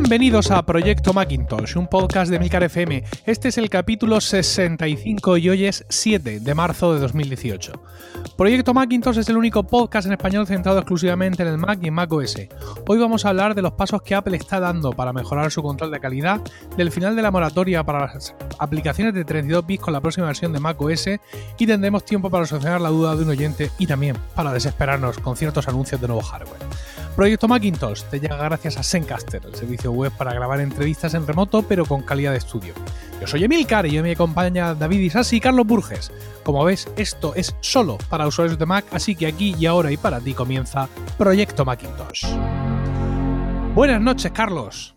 Bienvenidos a Proyecto Macintosh, un podcast de Milcar FM. Este es el capítulo 65 y hoy es 7 de marzo de 2018. Proyecto Macintosh es el único podcast en español centrado exclusivamente en el Mac y en Mac. Hoy vamos a hablar de los pasos que Apple está dando para mejorar su control de calidad, del final de la moratoria para las aplicaciones de 32 bits con la próxima versión de Mac OS y tendremos tiempo para solucionar la duda de un oyente y también para desesperarnos con ciertos anuncios de nuevo hardware. Proyecto Macintosh te llega gracias a Zencaster, el servicio web para grabar entrevistas en remoto pero con calidad de estudio. Yo soy Emilcar y yo me acompaña David Isasi y Carlos Burges. Como ves, esto es solo para usuarios de Mac, así que aquí y ahora y para ti comienza Proyecto Macintosh. Buenas noches, Carlos.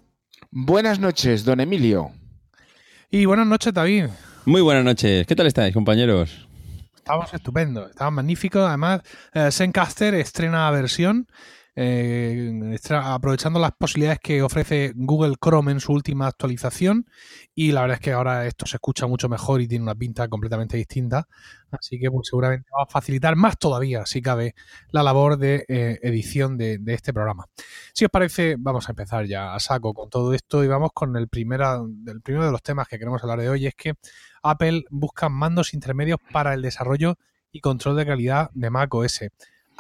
Buenas noches, don Emilio. Y buenas noches, David. Muy buenas noches. ¿Qué tal estáis, compañeros? Estamos estupendos, estamos magníficos. Además, eh, Zencaster estrena versión eh, aprovechando las posibilidades que ofrece Google Chrome en su última actualización. Y la verdad es que ahora esto se escucha mucho mejor y tiene una pinta completamente distinta, así que pues, seguramente va a facilitar más todavía, si cabe, la labor de eh, edición de, este programa. Si os parece, vamos a empezar ya a saco con todo esto y vamos con el, primera, el primero de los temas que queremos hablar de hoy, es que Apple busca mandos intermedios para el desarrollo y control de calidad de Mac OS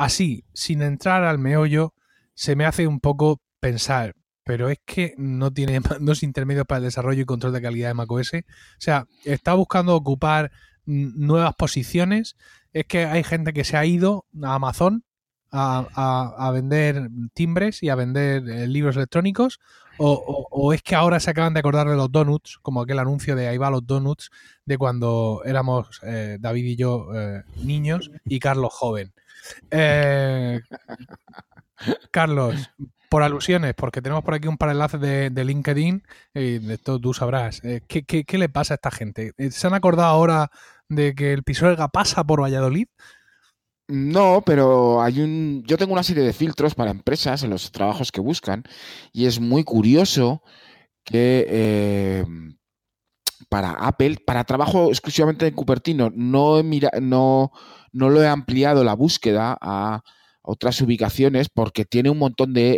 así, sin entrar al meollo, se me hace un poco pensar, pero es que no tiene mandos intermedios para el desarrollo y control de calidad de macOS. O sea, está buscando ocupar nuevas posiciones. Es que hay gente que se ha ido a Amazon a, vender timbres y a vender eh, libros electrónicos. O, es que ahora se acaban de acordar de los donuts, como aquel anuncio de ahí va los donuts, de cuando éramos eh, David y yo eh, niños y Carlos joven. Carlos, por alusiones, porque tenemos por aquí un par de enlaces de, LinkedIn y de esto tú sabrás. Eh, ¿qué, le pasa a esta gente? ¿Se han acordado ahora de que el Pisuerga pasa por Valladolid? No, pero hay un. Yo tengo una serie de filtros para empresas en los trabajos que buscan y es muy curioso que para Apple, para trabajo exclusivamente en Cupertino, no, mira, no, no lo he ampliado la búsqueda a otras ubicaciones porque tiene un montón de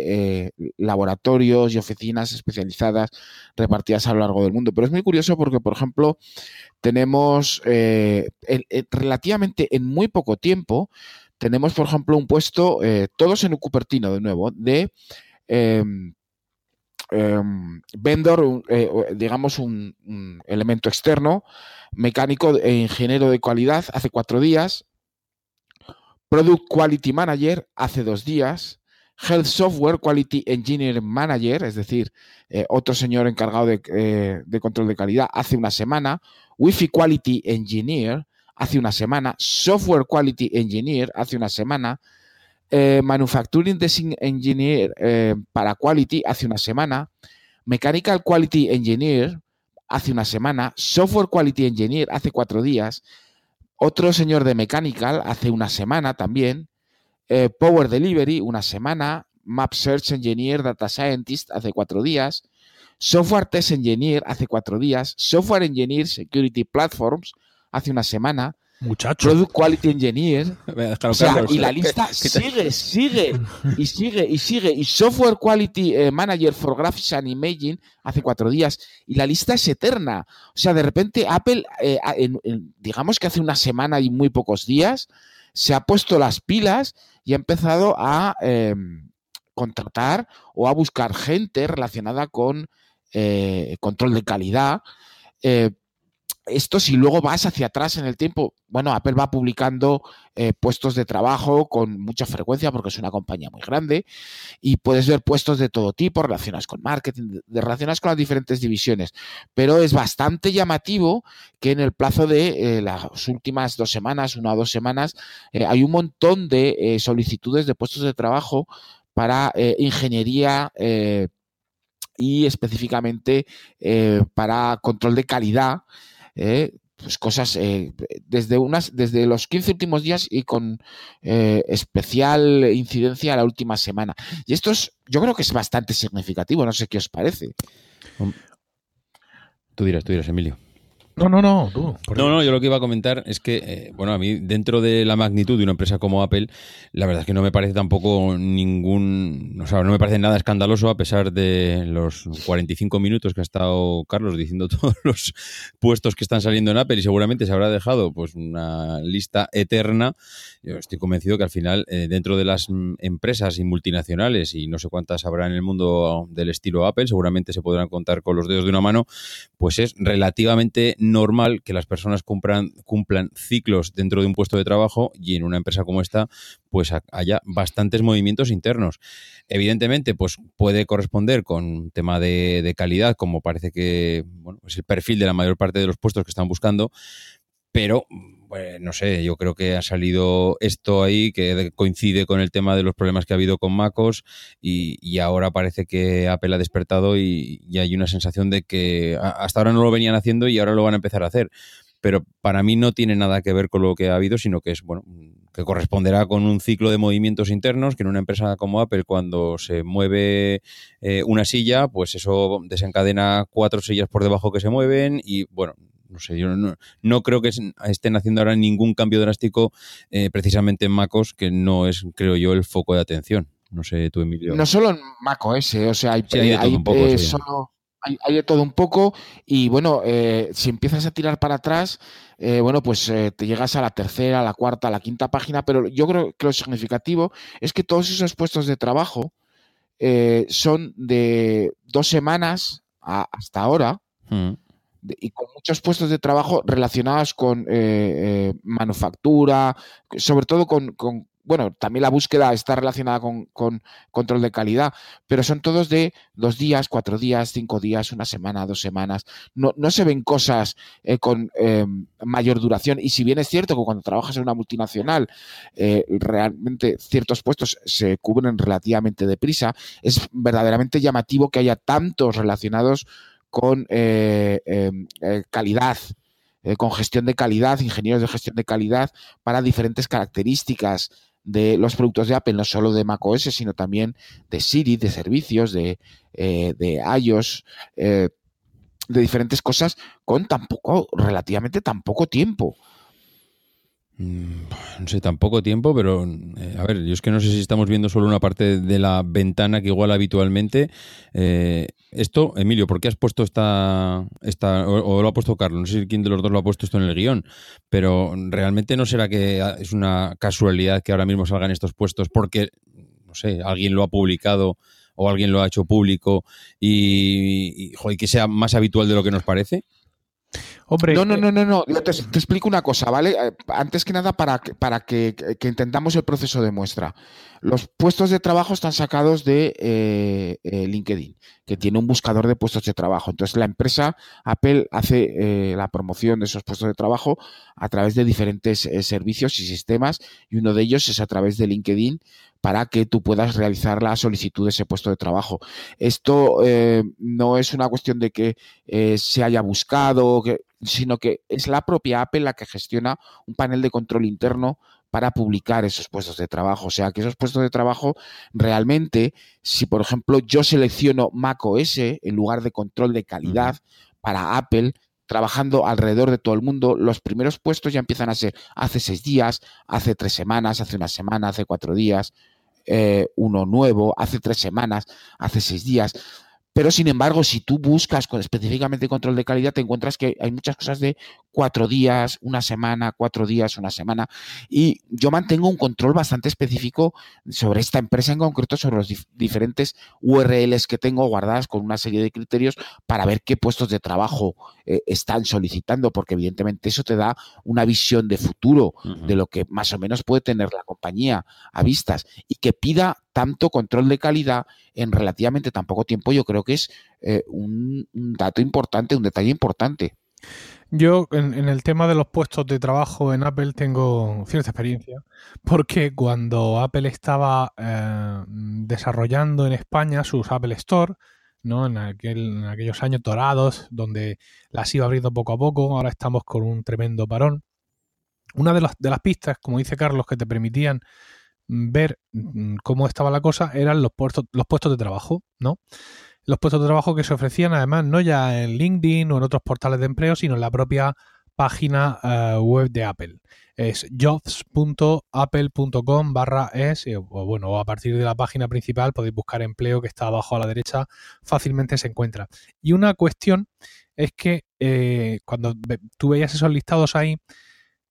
eh, laboratorios y oficinas especializadas repartidas a lo largo del mundo. Pero es muy curioso porque, por ejemplo, tenemos eh, relativamente en muy poco tiempo, tenemos, por ejemplo, un puesto, eh, todos en Cupertino de nuevo, de em, em, vendor, digamos, un, un, elemento externo, mecánico e ingeniero de calidad, hace cuatro días, Product Quality Manager hace dos días, Health Software Quality Engineer Manager, es decir, eh, otro señor encargado eh, de, control de calidad, hace una semana, Wi-Fi Quality Engineer hace una semana, Software Quality Engineer hace una semana, eh, Manufacturing Design Engineer para Quality hace una semana, Mechanical Quality Engineer hace una semana, Software Quality Engineer hace cuatro días, otro señor de Mechanical hace una semana también. Eh, Power Delivery, una semana. Map Search Engineer, Data Scientist, hace cuatro días. Software Test Engineer, hace cuatro días. Software Engineer Security Platforms, hace una semana. Muchacho. Product Quality Engineer. y la lista sigue, sigue, y sigue, y sigue. Y Software Quality eh, Manager for Graphics and Imaging hace cuatro días. Y la lista es eterna. O sea, de repente Apple, eh, digamos que hace una semana y muy pocos días, se ha puesto las pilas y ha empezado a em, contratar o a buscar gente relacionada con eh, control de calidad esto si luego vas hacia atrás en el tiempo, bueno, Apple va publicando eh, puestos de trabajo con mucha frecuencia porque es una compañía muy grande y puedes ver puestos de todo tipo relacionados con marketing, relacionados con las diferentes divisiones, pero es bastante llamativo que en el plazo de eh, las últimas dos semanas, una o dos semanas, eh, hay un montón de solicitudes de puestos de trabajo para ingeniería y específicamente para control de calidad eh, pues cosas eh, desde unas desde los 15 últimos días y con eh, especial incidencia la última semana. Y esto es, yo creo que es bastante significativo, no sé qué os parece. Tú dirás, tú dirás, Emilio. No, no, no, tú. No, no, yo lo que iba a comentar es que, eh, bueno, a mí, dentro de la magnitud de una empresa como Apple, la verdad es que no me parece tampoco ningún. O sea, no me parece nada escandaloso, a pesar de los 45 minutos que ha estado Carlos diciendo todos los puestos que están saliendo en Apple y seguramente se habrá dejado pues una lista eterna. Yo estoy convencido que al final, eh, dentro de las mm, empresas y multinacionales, y no sé cuántas habrá en el mundo del estilo Apple, seguramente se podrán contar con los dedos de una mano, pues es relativamente normal que las personas cumplan, ciclos dentro de un puesto de trabajo y en una empresa como esta pues haya bastantes movimientos internos. Evidentemente, pues puede corresponder con un tema de, calidad, como parece que bueno, es el perfil de la mayor parte de los puestos que están buscando, pero pues, no sé, yo creo que ha salido esto ahí que coincide con el tema de los problemas que ha habido con MacOS y, ahora parece que Apple ha despertado y, y, hay una sensación de que hasta ahora no lo venían haciendo y ahora lo van a empezar a hacer. Pero para mí no tiene nada que ver con lo que ha habido, sino que es, bueno, que corresponderá con un ciclo de movimientos internos, que en una empresa como Apple, cuando se mueve eh, una silla, pues eso desencadena cuatro sillas por debajo que se mueven y, bueno, no sé, yo no, creo que estén haciendo ahora ningún cambio drástico eh, precisamente en MacOS, que no es, creo yo, el foco de atención. No sé, tú, Emilio. No solo en macOS, o sea, hay, hay, hay, de todo un poco y bueno, eh, si empiezas a tirar para atrás, eh, bueno, pues eh, te llegas a la tercera, a la cuarta, a la quinta página, pero yo creo que lo significativo es que todos esos puestos de trabajo son de dos semanas hasta ahora. Mm. Y con muchos puestos de trabajo relacionados con manufactura, sobre todo con, bueno, también la búsqueda está relacionada con, control de calidad, pero son todos de dos días, cuatro días, cinco días, una semana, dos semanas. No, no se ven cosas eh, con mayor duración. Y si bien es cierto que cuando trabajas en una multinacional, eh, realmente ciertos puestos se cubren relativamente deprisa, es verdaderamente llamativo que haya tantos relacionados con eh, em, calidad con gestión de calidad, ingenieros de gestión de calidad para diferentes características de los productos de Apple, no solo de macOS, sino también de Siri, de servicios, de, eh, de iOS, eh, de diferentes cosas, con tan poco, relativamente tan poco tiempo. Mm, no sé, tan poco tiempo, pero eh, a ver, yo es que no sé si estamos viendo solo una parte de la ventana que igual habitualmente. Eh, esto, Emilio, ¿por qué has puesto esta, esta o, lo ha puesto Carlos? No sé quién de los dos lo ha puesto esto en el guion, pero realmente no será que es una casualidad que ahora mismo salgan estos puestos porque, no sé, alguien lo ha publicado o alguien lo ha hecho público y que sea más habitual de lo que nos parece no, no, no, no, no. Te, explico una cosa, ¿vale? Eh, antes que nada, para, que, para que, entendamos el proceso de muestra. Los puestos de trabajo están sacados de eh, eh, LinkedIn, que tiene un buscador de puestos de trabajo. Entonces, la empresa Apple hace la promoción de esos puestos de trabajo a través de diferentes servicios y sistemas, y uno de ellos es a través de LinkedIn para que tú puedas realizar la solicitud de ese puesto de trabajo. Esto no es una cuestión de que se haya buscado, que sino que es la propia Apple la que gestiona un panel de control interno para publicar esos puestos de trabajo. O sea, que esos puestos de trabajo realmente, si por ejemplo yo selecciono macOS en lugar de control de calidad para Apple, trabajando alrededor de todo el mundo, los primeros puestos ya empiezan a ser hace seis días, hace tres semanas, hace una semana, hace cuatro días, eh, uno nuevo, hace tres semanas, hace seis días. Pero sin embargo, si tú buscas con, específicamente control de calidad, te encuentras que hay muchas cosas de cuatro días, una semana, cuatro días, una semana. Y yo mantengo un control bastante específico sobre esta empresa en concreto, sobre los diferentes URLs que tengo guardadas con una serie de criterios para ver qué puestos de trabajo eh, están solicitando, porque evidentemente eso te da una visión de futuro de lo que más o menos puede tener la compañía a vistas y que pida tanto control de calidad en relativamente tan poco tiempo, yo creo que es eh, un, dato importante, un detalle importante. Yo en, el tema de los puestos de trabajo en Apple tengo cierta experiencia, porque cuando Apple estaba eh, desarrollando en España sus Apple Store, ¿no? En, aquel, en aquellos años dorados, donde las iba abriendo poco a poco, ahora estamos con un tremendo parón. Una de las, de las pistas, como dice Carlos, que te permitían ver mm, cómo estaba la cosa eran los puestos, los puestos de trabajo, ¿no? los puestos de trabajo que se ofrecían además no ya en LinkedIn o en otros portales de empleo, sino en la propia página eh, web de Apple. Es jobs.apple.com barra es, o bueno, a partir de la página principal podéis buscar empleo que está abajo a la derecha, fácilmente se encuentra. Y una cuestión es que eh, cuando tú veías esos listados ahí,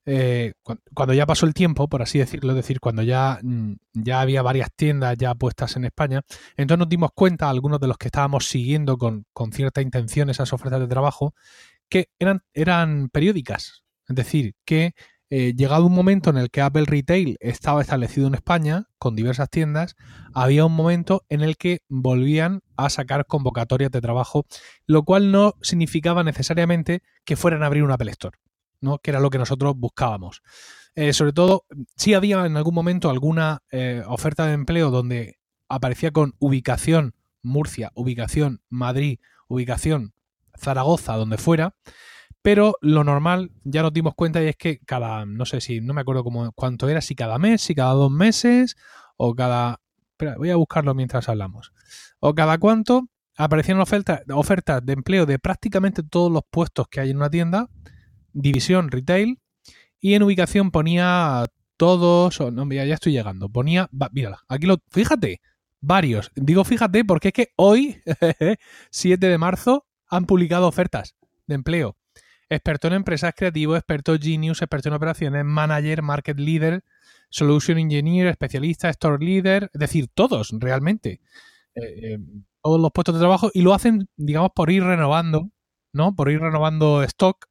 eh, cuando ya pasó el tiempo, por así decirlo, es decir, cuando ya, mm, ya había varias tiendas ya puestas en España, entonces nos dimos cuenta, algunos de los que estábamos siguiendo con, con cierta intención esas ofertas de trabajo, que eran, eran periódicas. Es decir, que eh, llegado un momento en el que Apple Retail estaba establecido en España, con diversas tiendas, había un momento en el que volvían a sacar convocatorias de trabajo, lo cual no significaba necesariamente que fueran a abrir un Apple Store, ¿no? que era lo que nosotros buscábamos. Eh, sobre todo, sí había en algún momento alguna eh, oferta de empleo donde aparecía con ubicación Murcia, ubicación Madrid, ubicación Zaragoza, donde fuera, pero lo normal, ya nos dimos cuenta, y es que cada, no sé si, no me acuerdo cómo, cuánto era, si cada mes, si cada dos meses, o cada... Voy a buscarlo mientras hablamos. O cada cuánto aparecían ofertas de empleo de prácticamente todos los puestos que hay en una tienda, división retail, y en ubicación ponía todos, o no, mira, ya estoy llegando, ponía, mírala, aquí lo, fíjate, varios. Digo fíjate porque es que hoy, 7 de marzo, han publicado ofertas de empleo. Experto en empresas creativo, experto genius, experto en operaciones, manager, market leader, solution engineer, especialista, store leader, es decir, todos realmente. Eh, eh, todos los puestos de trabajo y lo hacen, digamos, por ir renovando, ¿no? Por ir renovando stock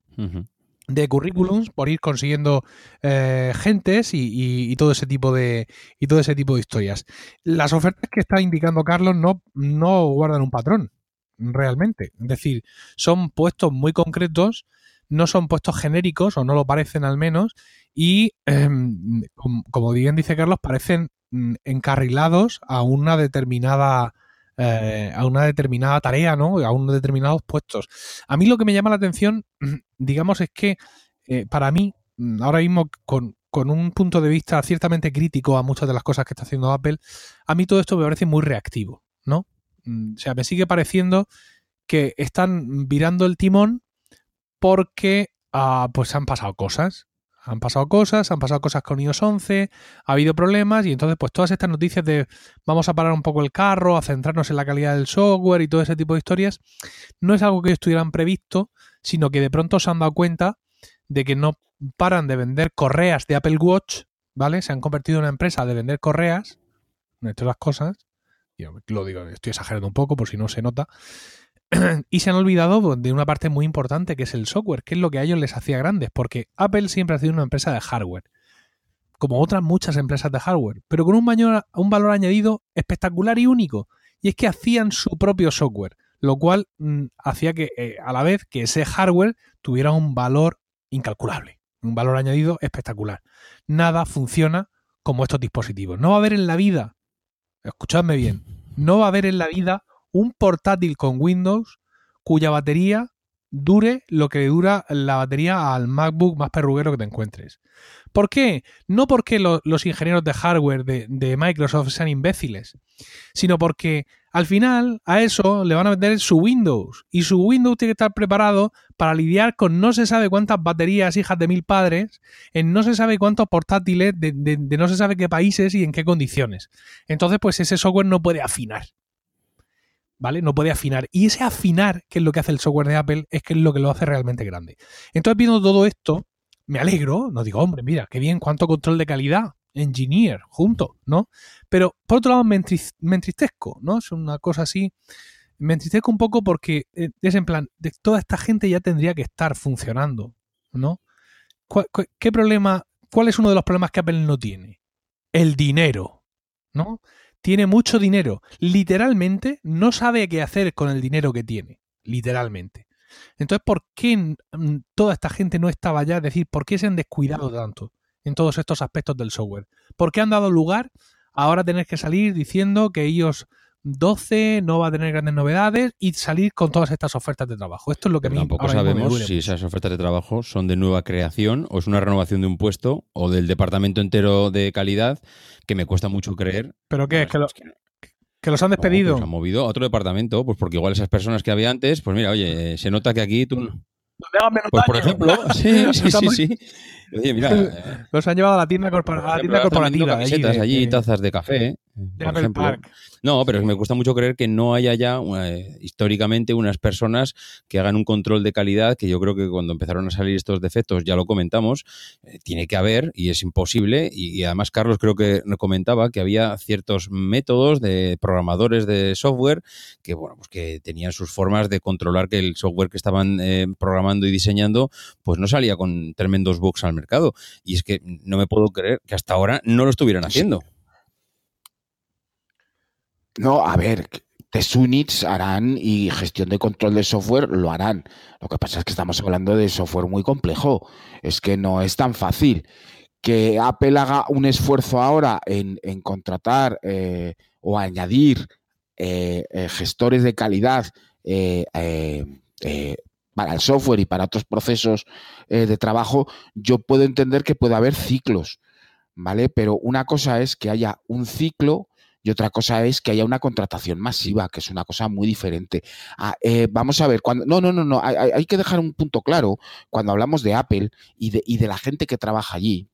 de currículums, por ir consiguiendo eh, gentes y, todo ese tipo de y todo ese tipo de historias. Las ofertas que está indicando Carlos no, no guardan un patrón realmente. Es decir, son puestos muy concretos, no son puestos genéricos, o no lo parecen al menos, y em, como, bien dice Carlos, parecen mm, encarrilados a una determinada eh, a una determinada tarea, ¿no? A unos determinados puestos. A mí lo que me llama la atención, digamos, es que eh, para mí, mm, ahora mismo con, con, un punto de vista ciertamente crítico a muchas de las cosas que está haciendo Apple, a mí todo esto me parece muy reactivo, ¿no? Mm, o sea, me sigue pareciendo que están virando el timón porque ah, pues han pasado cosas. Han pasado cosas, han pasado cosas con iOS 11, ha habido problemas y entonces pues todas estas noticias de vamos a parar un poco el carro, a centrarnos en la calidad del software y todo ese tipo de historias, no es algo que estuvieran previsto, sino que de pronto se han dado cuenta de que no paran de vender correas de Apple Watch, ¿vale? Se han convertido en una empresa de vender correas, entre las cosas, lo digo, estoy exagerando un poco por si no se nota, y se han olvidado de una parte muy importante que es el software, que es lo que a ellos les hacía grandes, porque Apple siempre ha sido una empresa de hardware, como otras muchas empresas de hardware, pero con un, un valor añadido espectacular y único, y es que hacían su propio software, lo cual mm, hacía que eh, a la vez que ese hardware tuviera un valor incalculable, un valor añadido espectacular. Nada funciona como estos dispositivos. No va a haber en la vida escuchadme bien, no va a haber en la vida un portátil con Windows cuya batería dure lo que dura la batería al MacBook más perruguero que te encuentres. ¿Por qué? No porque los ingenieros de hardware de, Microsoft sean imbéciles, sino porque al final a eso le van a vender su Windows y su Windows tiene que estar preparado para lidiar con no se sabe cuántas baterías hijas de mil padres, en no se sabe cuántos portátiles de, de no se sabe qué países y en qué condiciones. Entonces, pues ese software no puede afinar. ¿Vale? No puede afinar. Y ese afinar, que es lo que hace el software de Apple, es que es lo que lo hace realmente grande. Entonces, viendo todo esto, me alegro, no digo, hombre, mira, qué bien, cuánto control de calidad, engineer, junto, ¿no? Pero por otro lado me, entristezco, ¿no? Es una cosa así. Me entristezco un poco porque eh, es en plan, de toda esta gente ya tendría que estar funcionando, ¿no? ¿Qué problema, cuál es uno de los problemas que Apple no tiene? El dinero, ¿no? Tiene mucho dinero. Literalmente no sabe qué hacer con el dinero que tiene. Literalmente. Entonces, ¿por qué toda esta gente no estaba ya? Es decir, ¿por qué se han descuidado tanto en todos estos aspectos del software? ¿Por qué han dado lugar a ahora tener que salir diciendo que ellos 12 no va a tener grandes novedades y salir con todas estas ofertas de trabajo. Esto es lo que Pero Tampoco sabemos si esas ofertas de trabajo son de nueva creación o es una renovación de un puesto o del departamento entero de calidad que me cuesta mucho creer. ¿Pero qué? ¿Es que, Que los han despedido. No, han movido a otro departamento, pues porque igual esas personas que había antes, pues mira, oye, se nota que aquí tú. Pues por ejemplo, sí, sí, sí, sí. Oye, mira. Los han llevado a la tienda, corporativa. allí, tazas de café. por ejemplo. No, pero me cuesta mucho creer que no haya ya eh, históricamente unas personas que hagan un control de calidad, que yo creo que cuando empezaron a salir estos defectos, ya lo comentamos, eh, tiene que haber y es imposible. Y, además Carlos creo que comentaba que había ciertos métodos de programadores de software que, bueno, pues que tenían sus formas de controlar que el software que estaban eh, programando y diseñando, pues no salía con tremendos bugs al mercado. Y es que no me puedo creer que hasta ahora no lo estuvieran haciendo. No, a ver, test units harán y gestión de control de software lo harán. Lo que pasa es que estamos hablando de software muy complejo. Es que no es tan fácil. Que Apple haga un esfuerzo ahora en, contratar eh, o añadir eh, eh, gestores de calidad para el software y para otros procesos de trabajo, yo puedo entender que puede haber ciclos, ¿vale? Pero una cosa es que haya un ciclo y otra cosa es que haya una contratación masiva, que es una cosa muy diferente. Ah, eh, vamos a ver, cuando, no, no, no, no, hay, que dejar un punto claro cuando hablamos de Apple y de, y de, la gente que trabaja allí,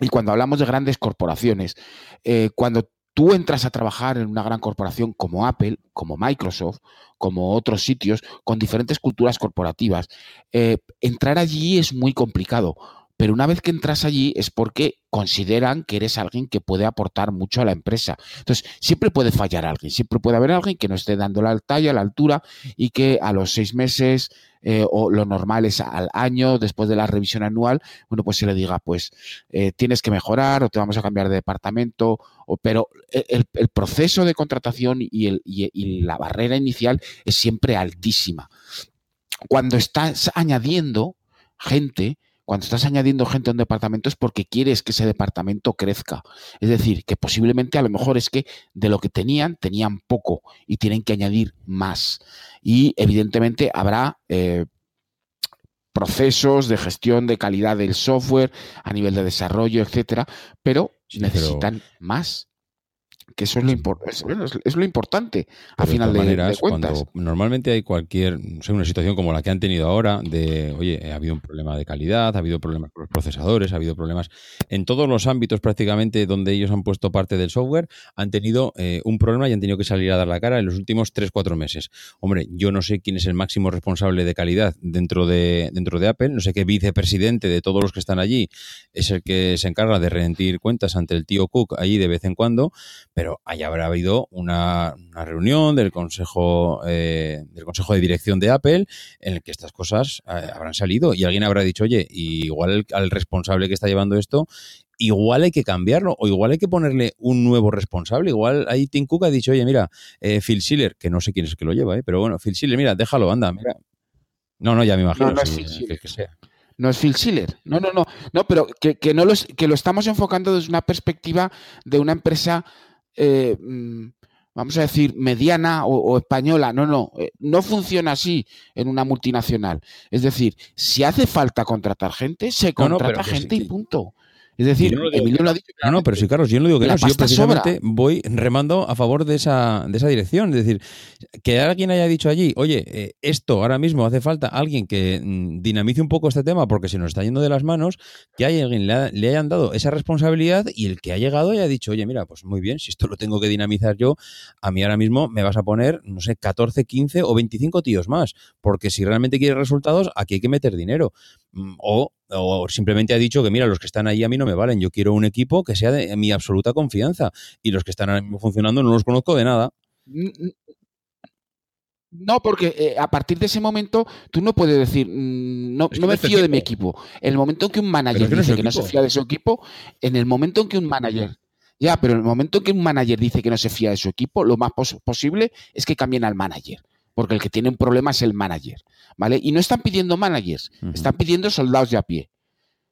y cuando hablamos de grandes corporaciones, eh, cuando tú entras a trabajar en una gran corporación como Apple, como Microsoft, como otros sitios, con diferentes culturas corporativas, eh, entrar allí es muy complicado pero una vez que entras allí es porque consideran que eres alguien que puede aportar mucho a la empresa. Entonces, siempre puede fallar alguien, siempre puede haber alguien que no esté dando la talla, la altura y que a los seis meses eh, o lo normal es al año, después de la revisión anual, bueno, pues se le diga, pues eh, tienes que mejorar o te vamos a cambiar de departamento, pero el, proceso de contratación y la barrera inicial es siempre altísima. Cuando estás añadiendo gente, cuando estás añadiendo gente a un departamento es porque quieres que ese departamento crezca. Es decir, que posiblemente a lo mejor es que de lo que tenían, tenían poco y tienen que añadir más. Y evidentemente habrá eh, procesos de gestión de calidad del software a nivel de desarrollo, etcétera, pero necesitan más que eso es lo, es, lo importante a final de, cuentas. normalmente hay cualquier, no sé, una situación como la que han tenido ahora, de, oye, ha habido un problema de calidad, ha habido problemas con los procesadores, ha habido problemas en todos los ámbitos prácticamente donde ellos han puesto parte del software, han tenido eh, un problema y han tenido que salir a dar la cara en los últimos 3-4 meses. Hombre, yo no sé quién es el máximo responsable de calidad dentro de, dentro de Apple, no sé qué vicepresidente de todos los que están allí es el que se encarga de rendir cuentas ante el tío Cook allí de vez en cuando, pero ahí habrá habido una, reunión del consejo eh, del consejo de dirección de Apple en el que estas cosas eh, habrán salido y alguien habrá dicho, oye, igual al responsable que está llevando esto igual hay que cambiarlo o igual hay que ponerle un nuevo responsable. Igual ahí Tim Cook ha dicho, oye, mira, eh, Phil Schiller, que no sé quién es el que lo lleva, pero bueno, Phil Schiller, mira, déjalo, anda, mira. No, no, ya me imagino. No, es Phil Schiller. No es Phil Schiller. No, no, no. No, pero que, que, no los, que lo estamos enfocando desde una perspectiva de una empresa eh, mm, vamos a decir, mediana o, española. No, no, eh, no funciona así en una multinacional. Es decir, si hace falta contratar gente, se contrata gente y punto. Es decir, Emilio lo ha dicho. No, no, pero sí, Carlos, yo no digo que no. yo precisamente voy remando a favor de esa, de esa dirección. Es decir, que alguien haya dicho allí, oye, eh, esto ahora mismo hace falta alguien que mm, dinamice un poco este tema porque se nos está yendo de las manos, que hay alguien le, le, hayan dado esa responsabilidad y el que ha llegado haya dicho, oye, mira, pues muy bien, si esto lo tengo que dinamizar yo, a mí ahora mismo me vas a poner, no sé, 14, 15 o 25 tíos más. Porque si realmente quieres resultados, aquí hay que meter dinero. Mm, o o simplemente ha dicho que, mira, los que están ahí a mí no me valen, yo quiero un equipo que sea de mi absoluta confianza y los que están ahora mismo funcionando no los conozco de nada. No, porque eh, a partir de ese momento tú no puedes decir, mm, no, no me fío de mi equipo. En el momento en que un manager dice que no se fía de su equipo, en el momento en que un manager, ya, pero en el momento en que un manager dice que no se fía de su equipo, lo más posible es que cambien al manager porque el que tiene un problema es el manager, ¿vale? Y no están pidiendo managers, están pidiendo soldados de a pie.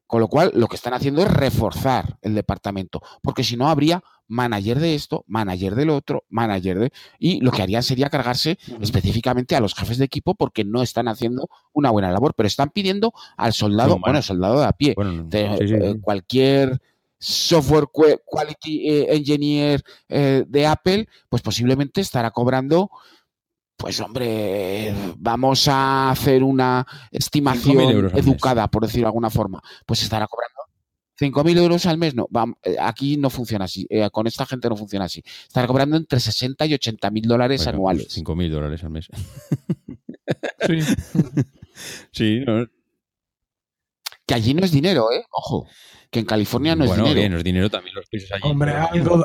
Con lo cual, lo que están haciendo es reforzar el departamento, porque si no habría manager de esto, manager del otro, manager de... Y lo que harían sería cargarse específicamente a los jefes de equipo porque no están haciendo una buena labor, pero están pidiendo al soldado, bueno, soldado de a pie, de, eh, cualquier software quality eh, engineer eh, de Apple, pues posiblemente estará cobrando pues hombre, vamos a hacer una estimación educada, por decirlo de alguna forma. Pues estará cobrando 5.000 euros al mes. No, eh, aquí no funciona así. con esta gente no funciona así. Estará cobrando entre 60 y 80 mil dólares pues anuales. 5.000 dólares al mes. sí. sí, no, que allí no es dinero, ¿eh? Ojo, que en California no es dinero. Bien, no es dinero también los pisos allí. Hombre,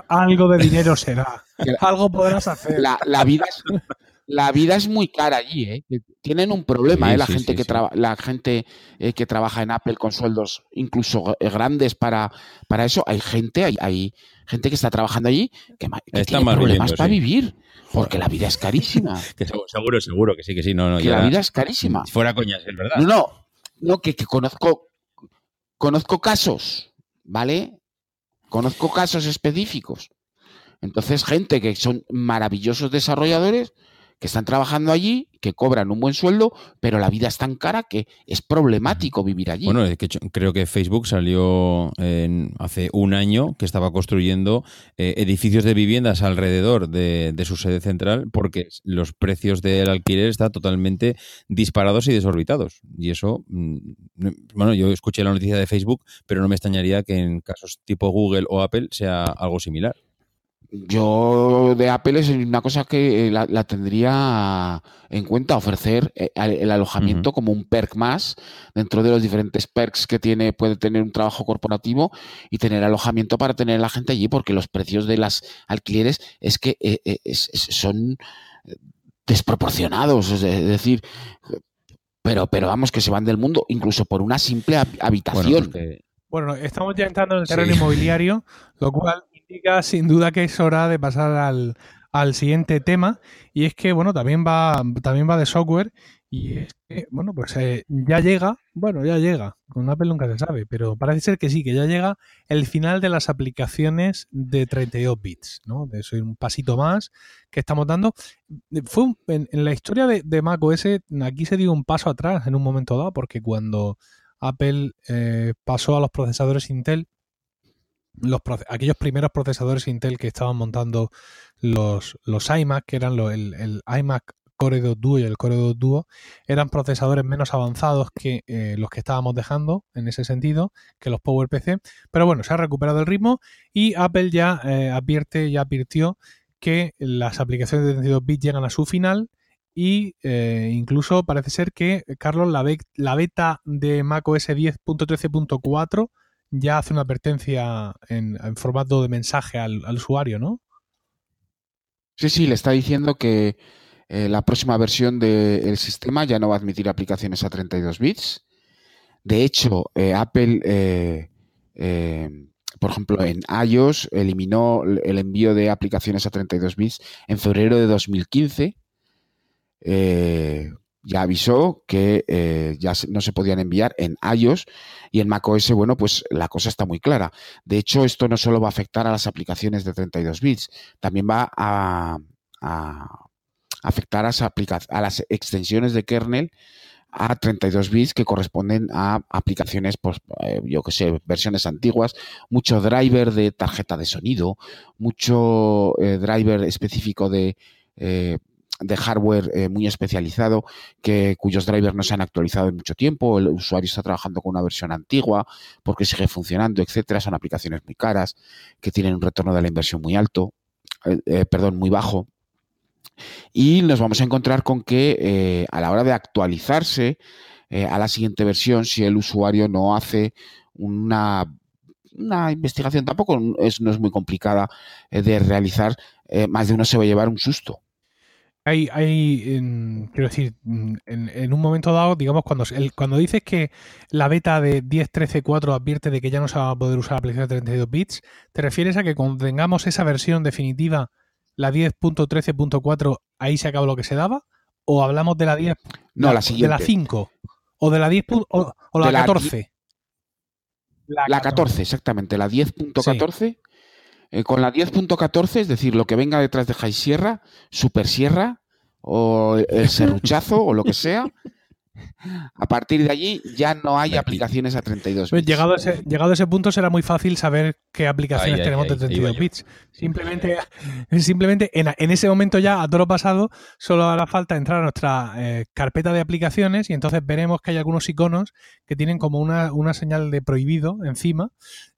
algo, de dinero será. algo podrás hacer. La, vida es, la vida es muy cara allí, ¿eh? Tienen un problema, ¿eh? La gente, que, la gente eh, que trabaja en Apple con sueldos incluso eh, grandes para, para eso. Hay gente, hay, hay gente que está trabajando allí que, tiene problemas para vivir. Porque la vida es carísima. seguro, seguro que sí, que sí. No, no, que la vida es carísima. Fuera coñas, es verdad. No, no, no que, que conozco conozco casos, ¿vale? Conozco casos específicos. Entonces, gente que son maravillosos desarrolladores que están trabajando allí, que cobran un buen sueldo, pero la vida es tan cara que es problemático vivir allí. Bueno, creo que Facebook salió hace un año que estaba construyendo eh, edificios de viviendas alrededor de, su sede central porque los precios del alquiler están totalmente disparados y desorbitados. Y eso, mm, bueno, yo escuché la noticia de Facebook, pero no me extrañaría que en casos tipo Google o Apple sea algo similar. Yo de Apple es una cosa que eh, la, tendría en cuenta, ofrecer eh, el alojamiento como un perk más dentro de los diferentes perks que tiene, puede tener un trabajo corporativo y tener alojamiento para tener a la gente allí, porque los precios de las alquileres es que eh, son desproporcionados, es decir, pero, pero vamos, que se van del mundo, incluso por una simple habitación. Bueno, estamos ya entrando en el terreno inmobiliario, lo cual sin duda que es hora de pasar al, siguiente tema. Y es que, bueno, también va, también va de software. Y es que, bueno, pues eh, ya llega, bueno, ya llega, con Apple nunca se sabe, pero parece ser que sí, que ya llega el final de las aplicaciones de 32 bits, ¿no? Eso un pasito más que estamos dando. Fue en, la historia de, de Mac OS, aquí se dio un paso atrás en un momento dado, porque cuando Apple eh, pasó a los procesadores Intel, los, aquellos primeros procesadores Intel que estaban montando los, los iMac, que eran el, iMac Core 2 Duo y el Core 2 Duo, eran procesadores menos avanzados que eh, los que estábamos dejando en ese sentido, que los PowerPC. Pero bueno, se ha recuperado el ritmo y Apple ya eh, advierte, ya advirtió que las aplicaciones de 32 bits llegan a su final y eh, incluso parece ser que, Carlos, la, la beta de macOS 10.13.4 ya hace una advertencia en, formato de mensaje al, usuario, ¿no? Sí, sí, le está diciendo que eh, la próxima versión del sistema ya no va a admitir aplicaciones a 32 bits. De hecho, eh, Apple, eh, por ejemplo, en iOS eliminó el envío de aplicaciones a 32 bits en febrero de 2015 ya avisó que eh, ya no se podían enviar en iOS y en macOS, bueno, pues la cosa está muy clara. De hecho, esto no solo va a afectar a las aplicaciones de 32 bits, también va a, afectar a, a, las extensiones de kernel a 32 bits que corresponden a aplicaciones, pues, eh, yo que sé, versiones antiguas, mucho driver de tarjeta de sonido, mucho eh, driver específico de de hardware eh, muy especializado que cuyos drivers no se han actualizado en mucho tiempo, el usuario está trabajando con una versión antigua porque sigue funcionando, etcétera, son aplicaciones muy caras que tienen un retorno de la inversión muy alto, eh, eh, perdón, muy bajo. Y nos vamos a encontrar con que a la hora de actualizarse a la siguiente versión, si el usuario no hace una una investigación tampoco es, no es muy complicada de realizar, más de uno se va a llevar un susto. Hay, hay quiero decir, en, un momento dado, digamos, cuando, cuando dices que la beta de 10.13.4 advierte de que ya no se va a poder usar la aplicación de 32 bits, ¿te refieres a que cuando tengamos esa versión definitiva, la 10.13.4, ahí se acabó lo que se daba? ¿O hablamos de la 10? No, la, siguiente. ¿De la 5? ¿O de la 10 o, la, 14? La, 14, exactamente, la 10.14. Eh, con la 10.14, es decir, lo que venga detrás de High Sierra, Super Sierra o el serruchazo o lo que sea, A partir de allí ya no hay aplicaciones a 32 Pues bits. llegado, a ese, llegado a ese punto será muy fácil saber qué aplicaciones Ahí, tenemos ahí, de ahí 32 va yo. bits. Simplemente, simplemente en, en ese momento ya, a todo lo pasado, solo hará falta entrar a nuestra eh, carpeta de aplicaciones y entonces veremos que hay algunos iconos que tienen como una, una señal de prohibido encima.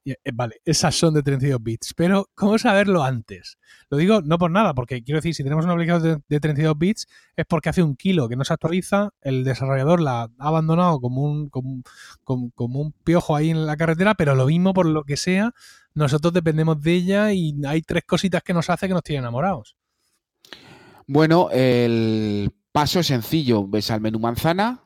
Eh, vale, esas son de 32 bits. Pero, ¿cómo saberlo antes? Lo digo no por nada, porque quiero decir, si tenemos una aplicación de, de 32 bits es porque hace un kilo que no se actualiza, el desarrollador la ha abandonado como un, como, un- como, como un piojo ahí en la carretera, pero lo mismo por lo que sea, nosotros dependemos de ella y hay tres cositas que nos hace que nos tienen enamorados. Bueno, el paso es sencillo. Ves al menú manzana,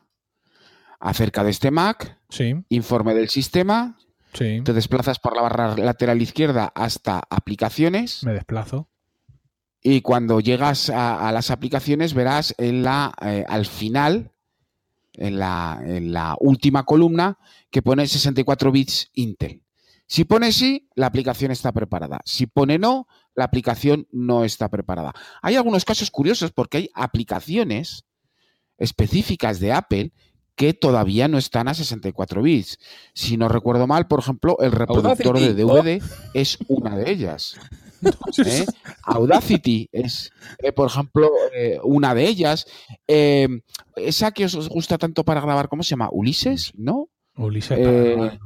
acerca de este Mac, Sí, informe del sistema, sí, te desplazas por la barra lateral izquierda hasta aplicaciones me desplazo. y cuando llegas a, a las aplicaciones verás en la, eh, al final, en la, en la última columna, que pone 64 bits Intel. Si pone sí, la aplicación está preparada. Si pone no, la aplicación no está preparada. Hay algunos casos curiosos porque hay aplicaciones específicas de Apple que todavía no están a 64 bits. Si no recuerdo mal, por ejemplo, el reproductor de. DVD es una de ellas. ¿eh? Audacity es, eh, por ejemplo, eh, una de ellas. Eh, esa que os, gusta tanto para grabar, ¿cómo se llama? ¿Ulises? ¿No? Ulises, Eh, para-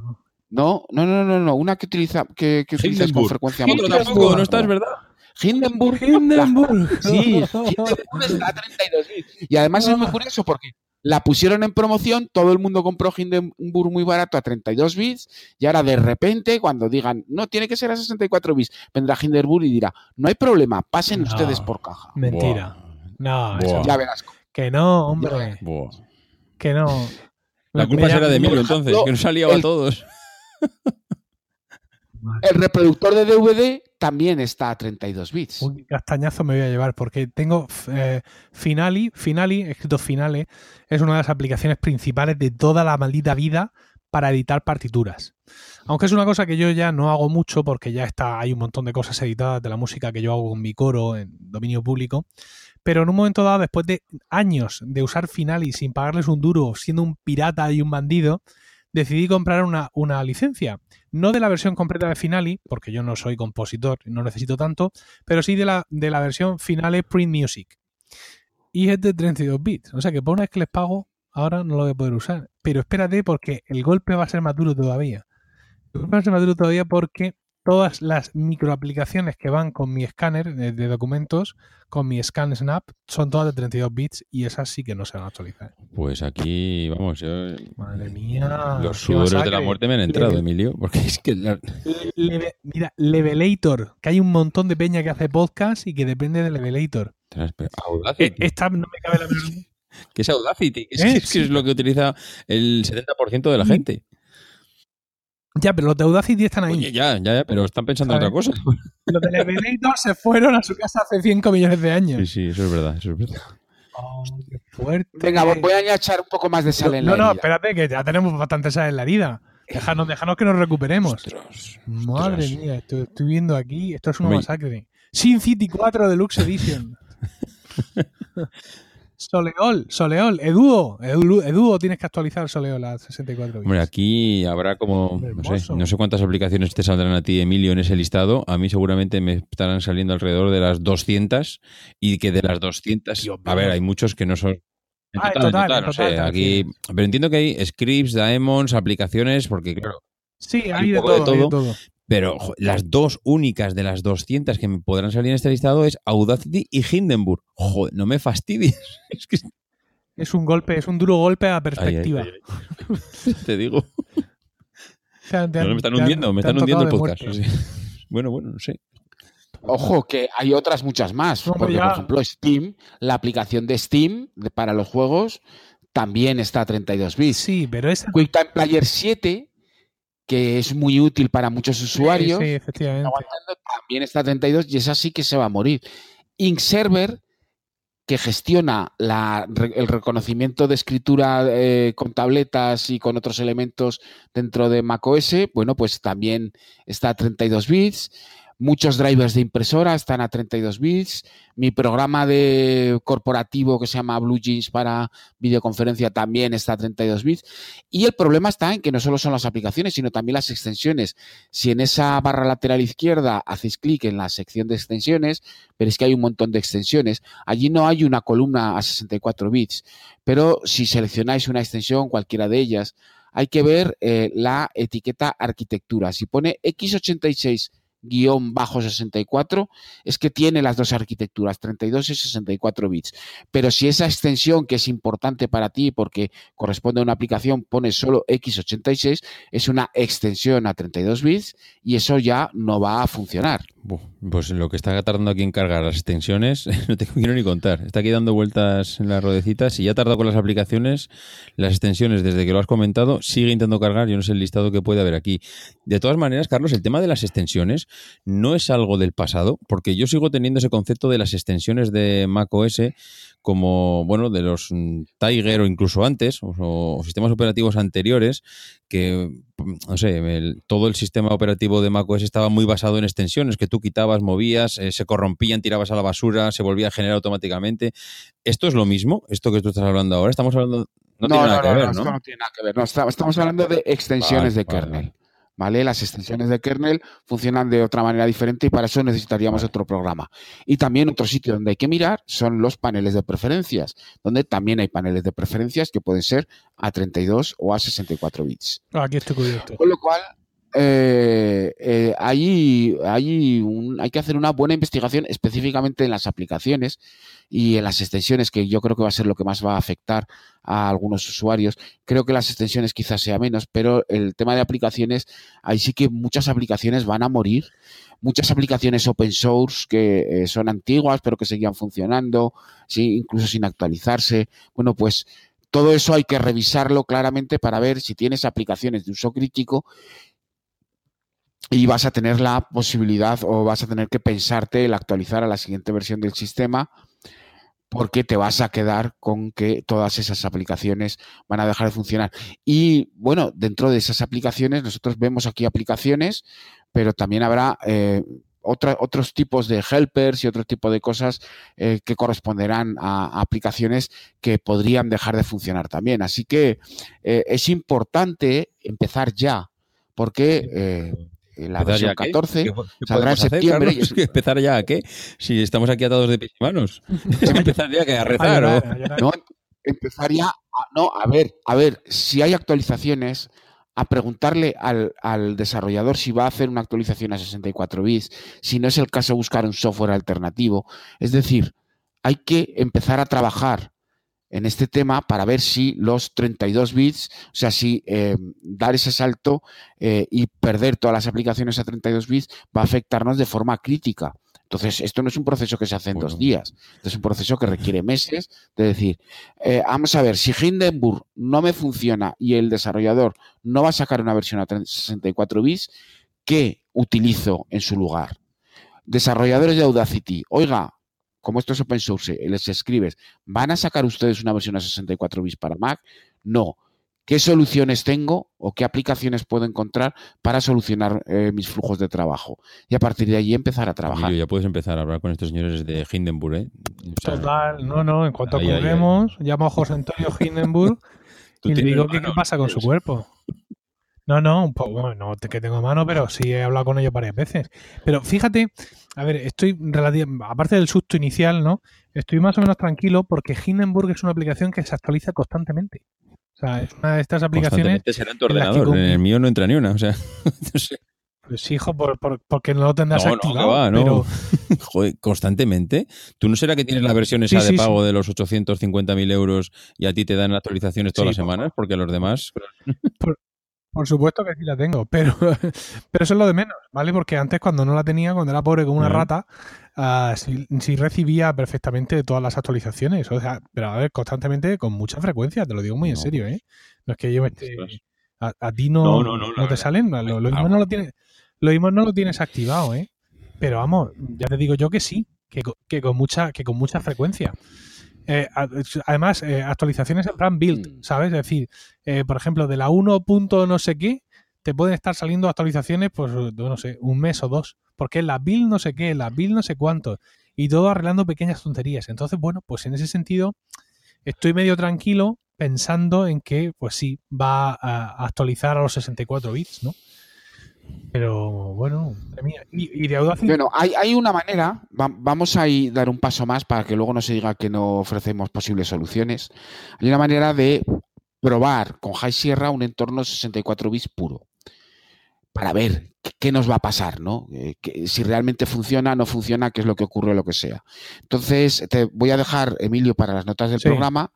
¿no? No, no, no, no. Una que utiliza que, que utilizas con frecuencia. Muchas tampoco, no estás, ¿verdad? Hindenburg. Hindenburg. Sí, Hindenburg está a 32 bits. Y además es muy curioso porque la pusieron en promoción, todo el mundo compró Hindenburg muy barato a 32 bits y ahora de repente cuando digan, no, tiene que ser a 64 bits, vendrá Hindenburg y dirá, no hay problema, pasen No. ustedes por caja. Mentira. No, Buah. eso- Ya verás. que no, hombre, Buah. que no. La culpa será de Emilio entonces, que nos ha liado a el- todos. El reproductor de DVD también está a 32 bits. Un castañazo me voy a llevar porque tengo eh, Finali, Finali, escrito Finale, es una de las aplicaciones principales de toda la maldita vida para editar partituras. Aunque es una cosa que yo ya no hago mucho porque ya está, hay un montón de cosas editadas de la música que yo hago con mi coro en dominio público. Pero en un momento dado, después de años de usar Finali sin pagarles un duro, siendo un pirata y un bandido, decidí comprar una, una licencia. No de la versión completa de Finali, porque yo no soy compositor y no necesito tanto, pero sí de la, de la versión Finale Print Music. Y es de 32 bits. O sea que por una vez que les pago, ahora no lo voy a poder usar. Pero espérate porque el golpe va a ser más duro todavía. El golpe va a ser más duro todavía porque todas las microaplicaciones que van con mi escáner de, de documentos, con mi Scan Snap, son todas de 32 bits y esas sí que no se van a actualizar. Pues aquí, vamos, yo- Madre mía. los sudores de la muerte me han entrado, Le- Emilio, porque es que la- mira, Levelator, que hay un montón de peña que hace podcast y que depende de Levelator. Eh, Audacity, Esta no me cabe la menor- ¿qué es Audacity? Es, Eh, que, es, que lo que utiliza el 70% de la gente. Ya, pero los de Audacity están ahí. Oye, ya, ya, ya, pero están pensando en otra cosa. Los de Levelator se fueron a su casa hace 5 millones de años. Sí, sí, eso es verdad, eso es verdad. Oh, qué fuerte. Venga, voy a echar un poco más de sal en no, la no, herida. espérate, que ya tenemos bastante sal en la herida. Déjanos, déjanos que nos recuperemos. Ostras, Madre ostras. mía, estoy, estoy viendo aquí. Esto es una masacre. Sin City 4 Deluxe Edition. Soleol, Soleol, Eduo, Edu- Eduo, tienes que actualizar Soleol a 64 bits. Hombre, aquí habrá como, no sé, Hermoso. no sé cuántas aplicaciones te saldrán a ti, Emilio, en ese listado. A mí seguramente me estarán saliendo alrededor de las 200 y que de las 200, Dios a ver, hay muchos que no son... En Ah, en total, en total, total, en no sé, aquí, pero entiendo que hay scripts, daemons, aplicaciones, porque claro, sí, hay de todo, hay de todo. Pero jo, las dos únicas de las 200 que me podrán salir en este listado es Audacity y Hindenburg. Joder, no me fastidies. Es que Es un golpe, es un duro golpe a Ay, ay, perspectiva. ay, ay. te digo. Te han- te No, me están han- hundiendo, me están hundiendo el podcast. Bueno, bueno, no sé. Ojo, que hay otras muchas más. Porque, ya. por ejemplo, Steam, la aplicación de Steam para los juegos, también está a 32 bits. Sí, pero esa. QuickTime Player 7, que es muy útil para muchos usuarios, Sí, sí, efectivamente. también está a 32 y esa sí que se va a morir. Ink Server, que gestiona la- el reconocimiento de escritura eh, con tabletas y con otros elementos dentro de macOS, bueno, pues también está a 32 bits. Muchos drivers de impresora están a 32 bits. Mi programa de corporativo que se llama Blue Jeans para videoconferencia también está a 32 bits. Y el problema está en que no solo son las aplicaciones, sino también las extensiones. Si en esa barra lateral izquierda hacéis clic en la sección de extensiones, veréis que hay un montón de extensiones. Allí no hay una columna a 64 bits, pero si seleccionáis una extensión, cualquiera de ellas, hay que ver eh, la etiqueta arquitectura. Si pone x86 guion bajo 64 es que tiene las dos arquitecturas, 32 y 64 bits. Pero si esa extensión que es importante para ti porque corresponde a una aplicación pone solo x86, es una extensión a 32 bits y eso ya no va a funcionar. Pues lo que está tardando aquí en cargar las extensiones, no te quiero ni contar. Está aquí dando vueltas en las rodecitas y ya ha tardado con las aplicaciones, las extensiones, desde que lo has comentado, sigue intentando cargar. Yo no sé el listado que puede haber aquí. De todas maneras, Carlos, el tema de las extensiones no es algo del pasado, porque yo sigo teniendo ese concepto de las extensiones de macOS como, bueno, de los Tiger o incluso antes, o, sistemas operativos anteriores, que, no sé, todo el sistema operativo de macOS estaba muy basado en extensiones, que tú quitabas, movías, eh, se corrompían, tirabas a la basura, se volvía a generar automáticamente. ¿Esto es lo mismo? ¿Esto que tú estás hablando ahora? Estamos hablando... No, tiene nada que ver, ¿no? No, tiene nada que ver. estamos hablando de extensiones de kernel. ¿vale? Las extensiones de kernel funcionan de otra manera diferente y para eso necesitaríamos otro programa. Y también otro sitio donde hay que mirar son los paneles de preferencias, donde también hay paneles de preferencias que pueden ser a 32 o a 64 bits. Ah, aquí estoy cubierto. Con lo cual, eh, eh, hay, hay, hay que hacer una buena investigación específicamente en las aplicaciones y en las extensiones, que yo creo que va a ser lo que más va a afectar a algunos usuarios. Creo que las extensiones quizás sea menos, pero el tema de aplicaciones, ahí sí que muchas aplicaciones van a morir. Muchas aplicaciones open source que eh, son antiguas, pero que seguían funcionando, ¿sí? incluso sin actualizarse. Bueno, pues todo eso hay que revisarlo claramente para ver si tienes aplicaciones de uso crítico y vas a tener la posibilidad o vas a tener que pensarte el actualizar a la siguiente versión del sistema porque te vas a quedar con que todas esas aplicaciones van a dejar de funcionar. Y bueno, dentro de esas aplicaciones, nosotros vemos aquí aplicaciones, pero también habrá eh, otros tipos de helpers y otro tipo de cosas eh, que corresponderán a, aplicaciones que podrían dejar de funcionar también. Así que eh, es importante empezar ya, porque la versión 14 saldrá en septiembre. y ¿Empezar ya a qué? Si estamos aquí atados de pies y manos. empezar ya a rezar. ¿o? No, empezar ya. A, no, a ver, a ver, si hay actualizaciones, a preguntarle al, al, desarrollador si va a hacer una actualización a 64 bits, si no es el caso buscar un software alternativo. Es decir, hay que empezar a trabajar en este tema para ver si los 32 bits, o sea, si eh, dar ese salto eh, y perder todas las aplicaciones a 32 bits va a afectarnos de forma crítica. Entonces, esto no es un proceso que se hace en dos días, es un proceso que requiere meses de decir, eh, vamos a ver, si Hindenburg no me funciona y el desarrollador no va a sacar una versión a 64 bits, ¿qué utilizo en su lugar? Desarrolladores de Audacity, oiga, como esto es open source, les escribes, ¿van a sacar ustedes una versión a 64 bits para Mac? No. ¿Qué soluciones tengo o qué aplicaciones puedo encontrar para solucionar eh, mis flujos de trabajo? Y a partir de ahí empezar a trabajar. ya puedes empezar a hablar con estos señores de Hindenburg. ¿eh? Total, no, no, en cuanto colguemos, llamo a José Antonio Hindenburg y le digo qué pasa con su cuerpo. No, no, un poco, bueno, no que tengo mano, pero sí he hablado con ellos varias veces. Pero fíjate, a ver, estoy aparte del susto inicial, ¿no? Estoy más o menos tranquilo porque Hindenburg es una aplicación que se actualiza constantemente. O sea, es una de estas aplicaciones. será en tu ordenador, en el mío no entra ni una, o sea, no sé. Pues hijo, por, porque no lo tendrás activado. No, no. Joder, constantemente. ¿Tú no será que tienes la versión esa de pago de los 850.000 euros y a ti te dan actualizaciones todas las semanas? Porque a los demás... Por supuesto que sí la tengo, pero, pero eso es lo de menos, ¿vale? Porque antes cuando no la tenía, cuando era pobre como una rata, uh, sí, recibía perfectamente todas las actualizaciones. O sea, pero a ver, constantemente, con mucha frecuencia, te lo digo muy en serio, ¿eh? No es que yo me esté... A, ti no, no, te salen, lo, mismo no lo tienes, lo mismo no lo tienes activado, ¿eh? Pero vamos, ya te digo yo que sí, que, que con mucha, que con mucha frecuencia. Eh, además, eh, actualizaciones en plan build, mm. ¿sabes? Es decir, eh, por ejemplo, de la 1. no sé qué, te pueden estar saliendo actualizaciones, pues, no sé, un mes o dos. Porque la build no sé qué, la build no sé cuánto. Y todo arreglando pequeñas tonterías. Entonces, bueno, pues en ese sentido, estoy medio tranquilo pensando en que, pues sí, va a actualizar a los 64 bits, ¿no? Pero bueno, y, de Audacity. Bueno, hay, hay una manera, vamos a dar un paso más para que luego no se diga que no ofrecemos posibles soluciones. Hay una manera de probar con High Sierra un entorno 64 bits puro para ver qué nos va a pasar, ¿no? Eh, si realmente funciona, no funciona, qué es lo que ocurre, lo que sea. Entonces, te voy a dejar, Emilio, para las notas del programa,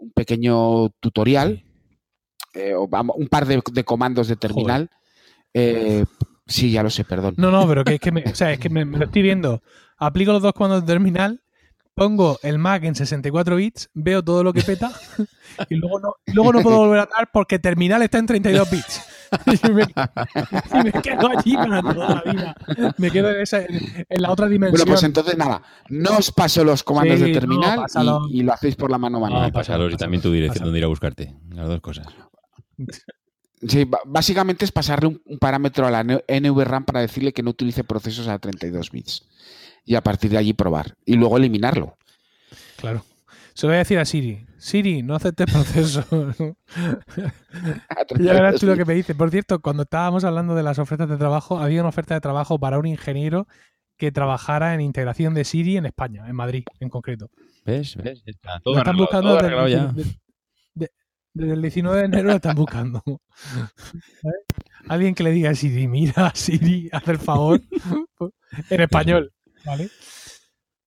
un pequeño tutorial, eh, un par de, comandos de terminal. Eh, sí, ya lo sé, perdón. No, no, pero que es que me, o sea, es que me, lo estoy viendo. Aplico los dos comandos de terminal, pongo el Mac en 64 bits, veo todo lo que peta y luego no, luego no puedo volver a dar porque terminal está en 32 bits. y, me, quedo allí para toda la vida. Me quedo en, esa, en, la otra dimensión. Bueno, pues entonces nada, no os paso los comandos de terminal y, lo hacéis por la mano manual. No, pásalos y también tu dirección donde ir a buscarte. Las dos cosas. Sí, básicamente es pasarle un, parámetro a la NVRAM para decirle que no utilice procesos a 32 bits. Y a partir de allí probar. Y luego eliminarlo. Claro. Se lo voy a decir a Siri. Siri, no aceptes proceso. ya verás tú lo que me dice. Por cierto, cuando estábamos hablando de las ofertas de trabajo, había una oferta de trabajo para un ingeniero que trabajara en integración de Siri en España, en Madrid en concreto. ¿Ves? ¿Ves? Está todo están buscando desde el 19 de enero lo están buscando. Alguien que le diga a Siri, mira, Siri, haz el favor. en español, ¿vale?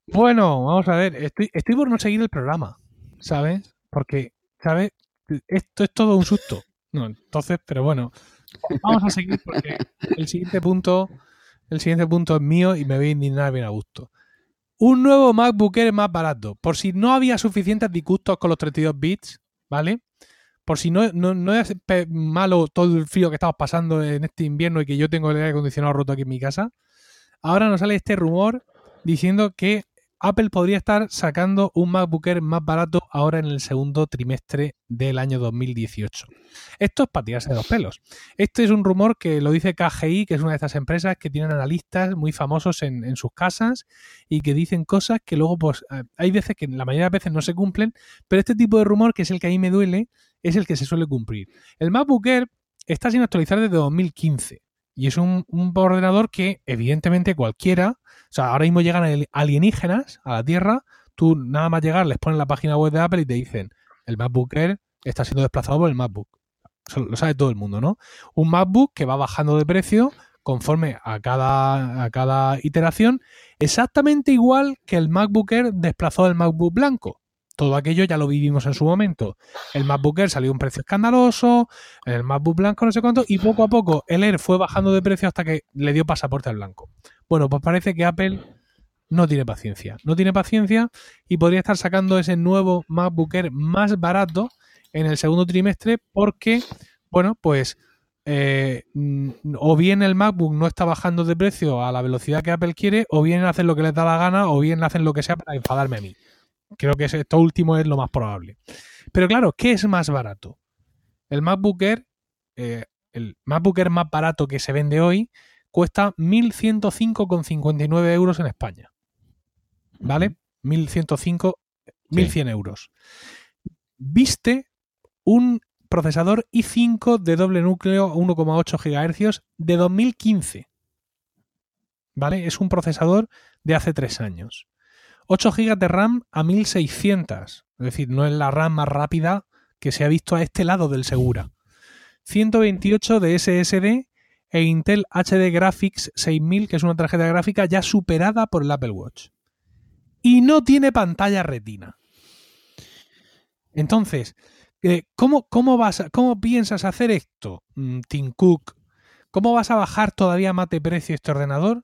Bueno, vamos a ver. Estoy, estoy por no seguir el programa, ¿sabes? Porque, ¿sabes? Esto es todo un susto. No, entonces, pero bueno. Vamos a seguir porque el siguiente punto, el siguiente punto es mío y me voy a indignar bien a gusto. Un nuevo MacBook Air más barato. Por si no había suficientes disgustos con los 32 bits, ¿vale? Por si no, no, es malo todo el frío que estamos pasando en este invierno y que yo tengo el aire acondicionado roto aquí en mi casa, ahora nos sale este rumor diciendo que Apple podría estar sacando un MacBook Air más barato ahora en el segundo trimestre del año 2018. Esto es para tirarse de los pelos. Este es un rumor que lo dice KGI, que es una de estas empresas que tienen analistas muy famosos en, sus casas y que dicen cosas que luego, pues, eh, hay veces que la mayoría de veces no se cumplen, pero este tipo de rumor, que es el que a mí me duele, es el que se suele cumplir. El MacBook Air está sin actualizar desde 2015 y es un, ordenador que evidentemente cualquiera, o sea, ahora mismo llegan alienígenas a la Tierra, tú nada más llegar les ponen la página web de Apple y te dicen, el MacBook Air está siendo desplazado por el MacBook. Lo sabe todo el mundo, ¿no? Un MacBook que va bajando de precio conforme a cada, a cada iteración, exactamente igual que el MacBook Air desplazó el MacBook blanco. Todo aquello ya lo vivimos en su momento. El MacBook Air salió a un precio escandaloso, el MacBook blanco no sé cuánto, y poco a poco el Air fue bajando de precio hasta que le dio pasaporte al blanco. Bueno, pues parece que Apple no tiene paciencia. No tiene paciencia y podría estar sacando ese nuevo MacBook Air más barato en el segundo trimestre porque, bueno, pues eh, o bien el MacBook no está bajando de precio a la velocidad que Apple quiere, o bien hacen lo que les da la gana, o bien hacen lo que sea para enfadarme a mí. Creo que esto último es lo más probable. Pero claro, ¿qué es más barato? El MacBook Air, eh, el MacBook Air más barato que se vende hoy, cuesta 1.105,59 euros en España. ¿Vale? 1.105, 1.100 euros. Viste un procesador i5 de doble núcleo 1,8 GHz de 2015. ¿Vale? Es un procesador de hace tres años. 8 GB de RAM a 1600. Es decir, no es la RAM más rápida que se ha visto a este lado del Segura. 128 de SSD e Intel HD Graphics 6000, que es una tarjeta gráfica ya superada por el Apple Watch. Y no tiene pantalla retina. Entonces, eh, ¿cómo, cómo, vas ¿cómo piensas hacer esto, mm, Tim Cook? ¿Cómo vas a bajar todavía más de precio este ordenador?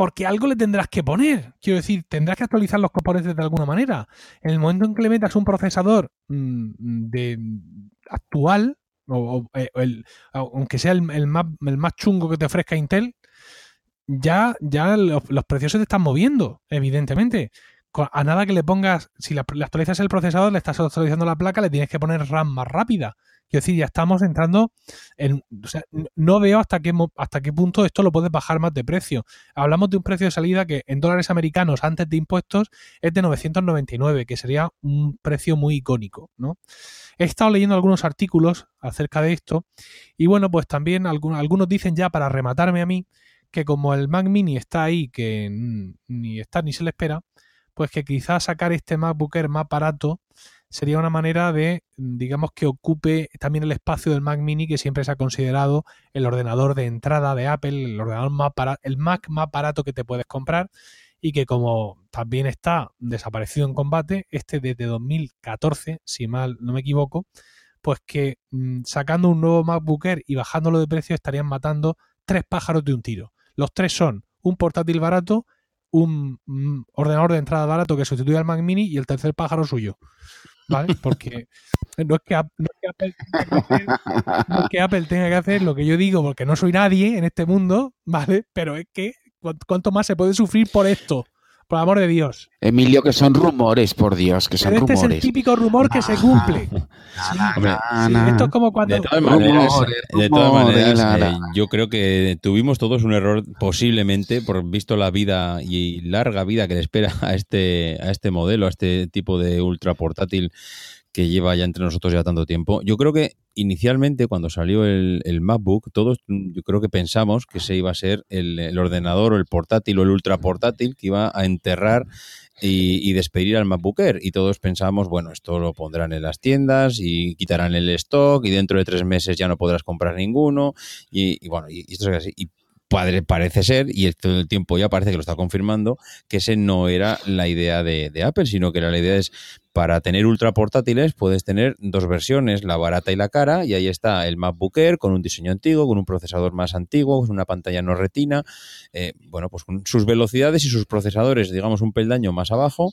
Porque algo le tendrás que poner. Quiero decir, tendrás que actualizar los componentes de alguna manera. En el momento en que le metas un procesador mm, de actual, o, eh, aunque sea el, más, chungo que te ofrezca Intel, ya, ya los, precios se te están moviendo, evidentemente. A nada que le pongas, si le actualizas el procesador, le estás actualizando la placa, le tienes que poner RAM más rápida. Quiero decir, ya estamos entrando en. O sea, no veo hasta qué, hasta qué punto esto lo puedes bajar más de precio. Hablamos de un precio de salida que en dólares americanos antes de impuestos es de 999, que sería un precio muy icónico, ¿no? He estado leyendo algunos artículos acerca de esto y bueno, pues también algunos, algunos dicen ya para rematarme a mí que como el Mac Mini está ahí, que ni está ni se le espera, pues que quizás sacar este MacBook Air más barato sería una manera de, digamos, que ocupe también el espacio del Mac Mini que siempre se ha considerado el ordenador de entrada de Apple, el ordenador más el Mac más barato que te puedes comprar y que como también está desaparecido en combate, este desde 2014, si mal no me equivoco, pues que mm, sacando un nuevo MacBook Air y bajándolo de precio estarían matando tres pájaros de un tiro. Los tres son un portátil barato, un mm, ordenador de entrada barato que sustituye al Mac Mini y el tercer pájaro suyo. ¿vale? Porque no es, que, Apple, tenga que hacer lo que yo digo, porque no soy nadie en este mundo, ¿vale? Pero es que cuánto más se puede sufrir por esto. Por amor de Dios. Emilio, que son rumores, por Dios, que son rumores. Este es el típico rumor que se cumple. esto es como cuando... De todas maneras, de todas maneras eh, yo creo que tuvimos todos un error posiblemente por visto la vida y larga vida que le espera a este, a este modelo, a este tipo de ultra portátil que lleva ya entre nosotros ya tanto tiempo. Yo creo que inicialmente cuando salió el, MacBook, todos yo creo que pensamos que se iba a ser el, ordenador o el portátil o el ultra portátil que iba a enterrar y, despedir al MacBook Air. Y todos pensamos, bueno, esto lo pondrán en las tiendas y quitarán el stock y dentro de tres meses ya no podrás comprar ninguno. Y, bueno, y, esto es así. Y padre, parece ser, y todo el tiempo ya parece que lo está confirmando, que ese no era la idea de, de Apple, sino que la idea es para tener ultra portátiles puedes tener dos versiones, la barata y la cara, y ahí está el MacBook Air con un diseño antiguo, con un procesador más antiguo, con una pantalla no retina, eh, bueno, pues con sus velocidades y sus procesadores, digamos, un peldaño más abajo,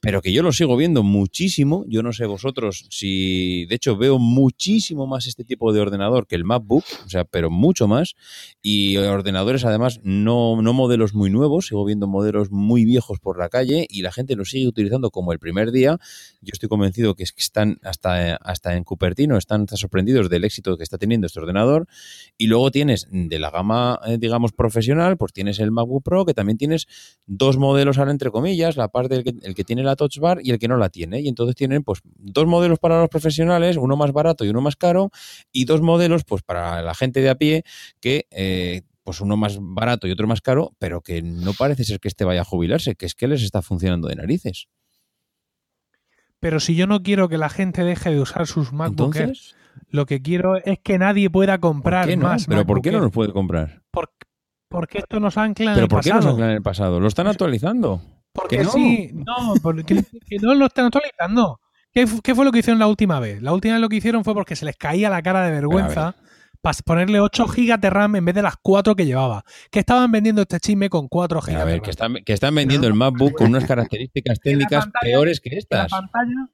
pero que yo lo sigo viendo muchísimo, yo no sé vosotros si, de hecho, veo muchísimo más este tipo de ordenador que el MacBook, o sea, pero mucho más, y ordenadores además no, no modelos muy nuevos, sigo viendo modelos muy viejos por la calle y la gente los sigue utilizando como el primer día yo estoy convencido que, es que están hasta, hasta en Cupertino, están sorprendidos del éxito que está teniendo este ordenador. Y luego tienes de la gama, eh, digamos, profesional, pues tienes el MacBook Pro, que también tienes dos modelos ahora entre comillas, la parte del que, el que tiene la Touch Bar y el que no la tiene. Y entonces tienen pues dos modelos para los profesionales, uno más barato y uno más caro, y dos modelos pues para la gente de a pie que eh, pues uno más barato y otro más caro, pero que no parece ser que este vaya a jubilarse, que es que les está funcionando de narices. Pero si yo no quiero que la gente deje de usar sus MacBook lo que quiero es que nadie pueda comprar más. ¿Pero por qué no los puede comprar? porque esto nos ancla en ¿Pero el por qué nos ancla en el pasado? ¿Lo están actualizando? Porque no? sí, no, porque no lo están actualizando. ¿Qué, ¿Qué, fue lo que hicieron la última vez? La última vez lo que hicieron fue porque se les caía la cara de vergüenza para ponerle 8 GB de RAM en vez de las 4 que llevaba. Que estaban vendiendo este chisme con 4 GB. A ver, que están, que están vendiendo el MacBook con unas características técnicas peores que estas. La pantalla,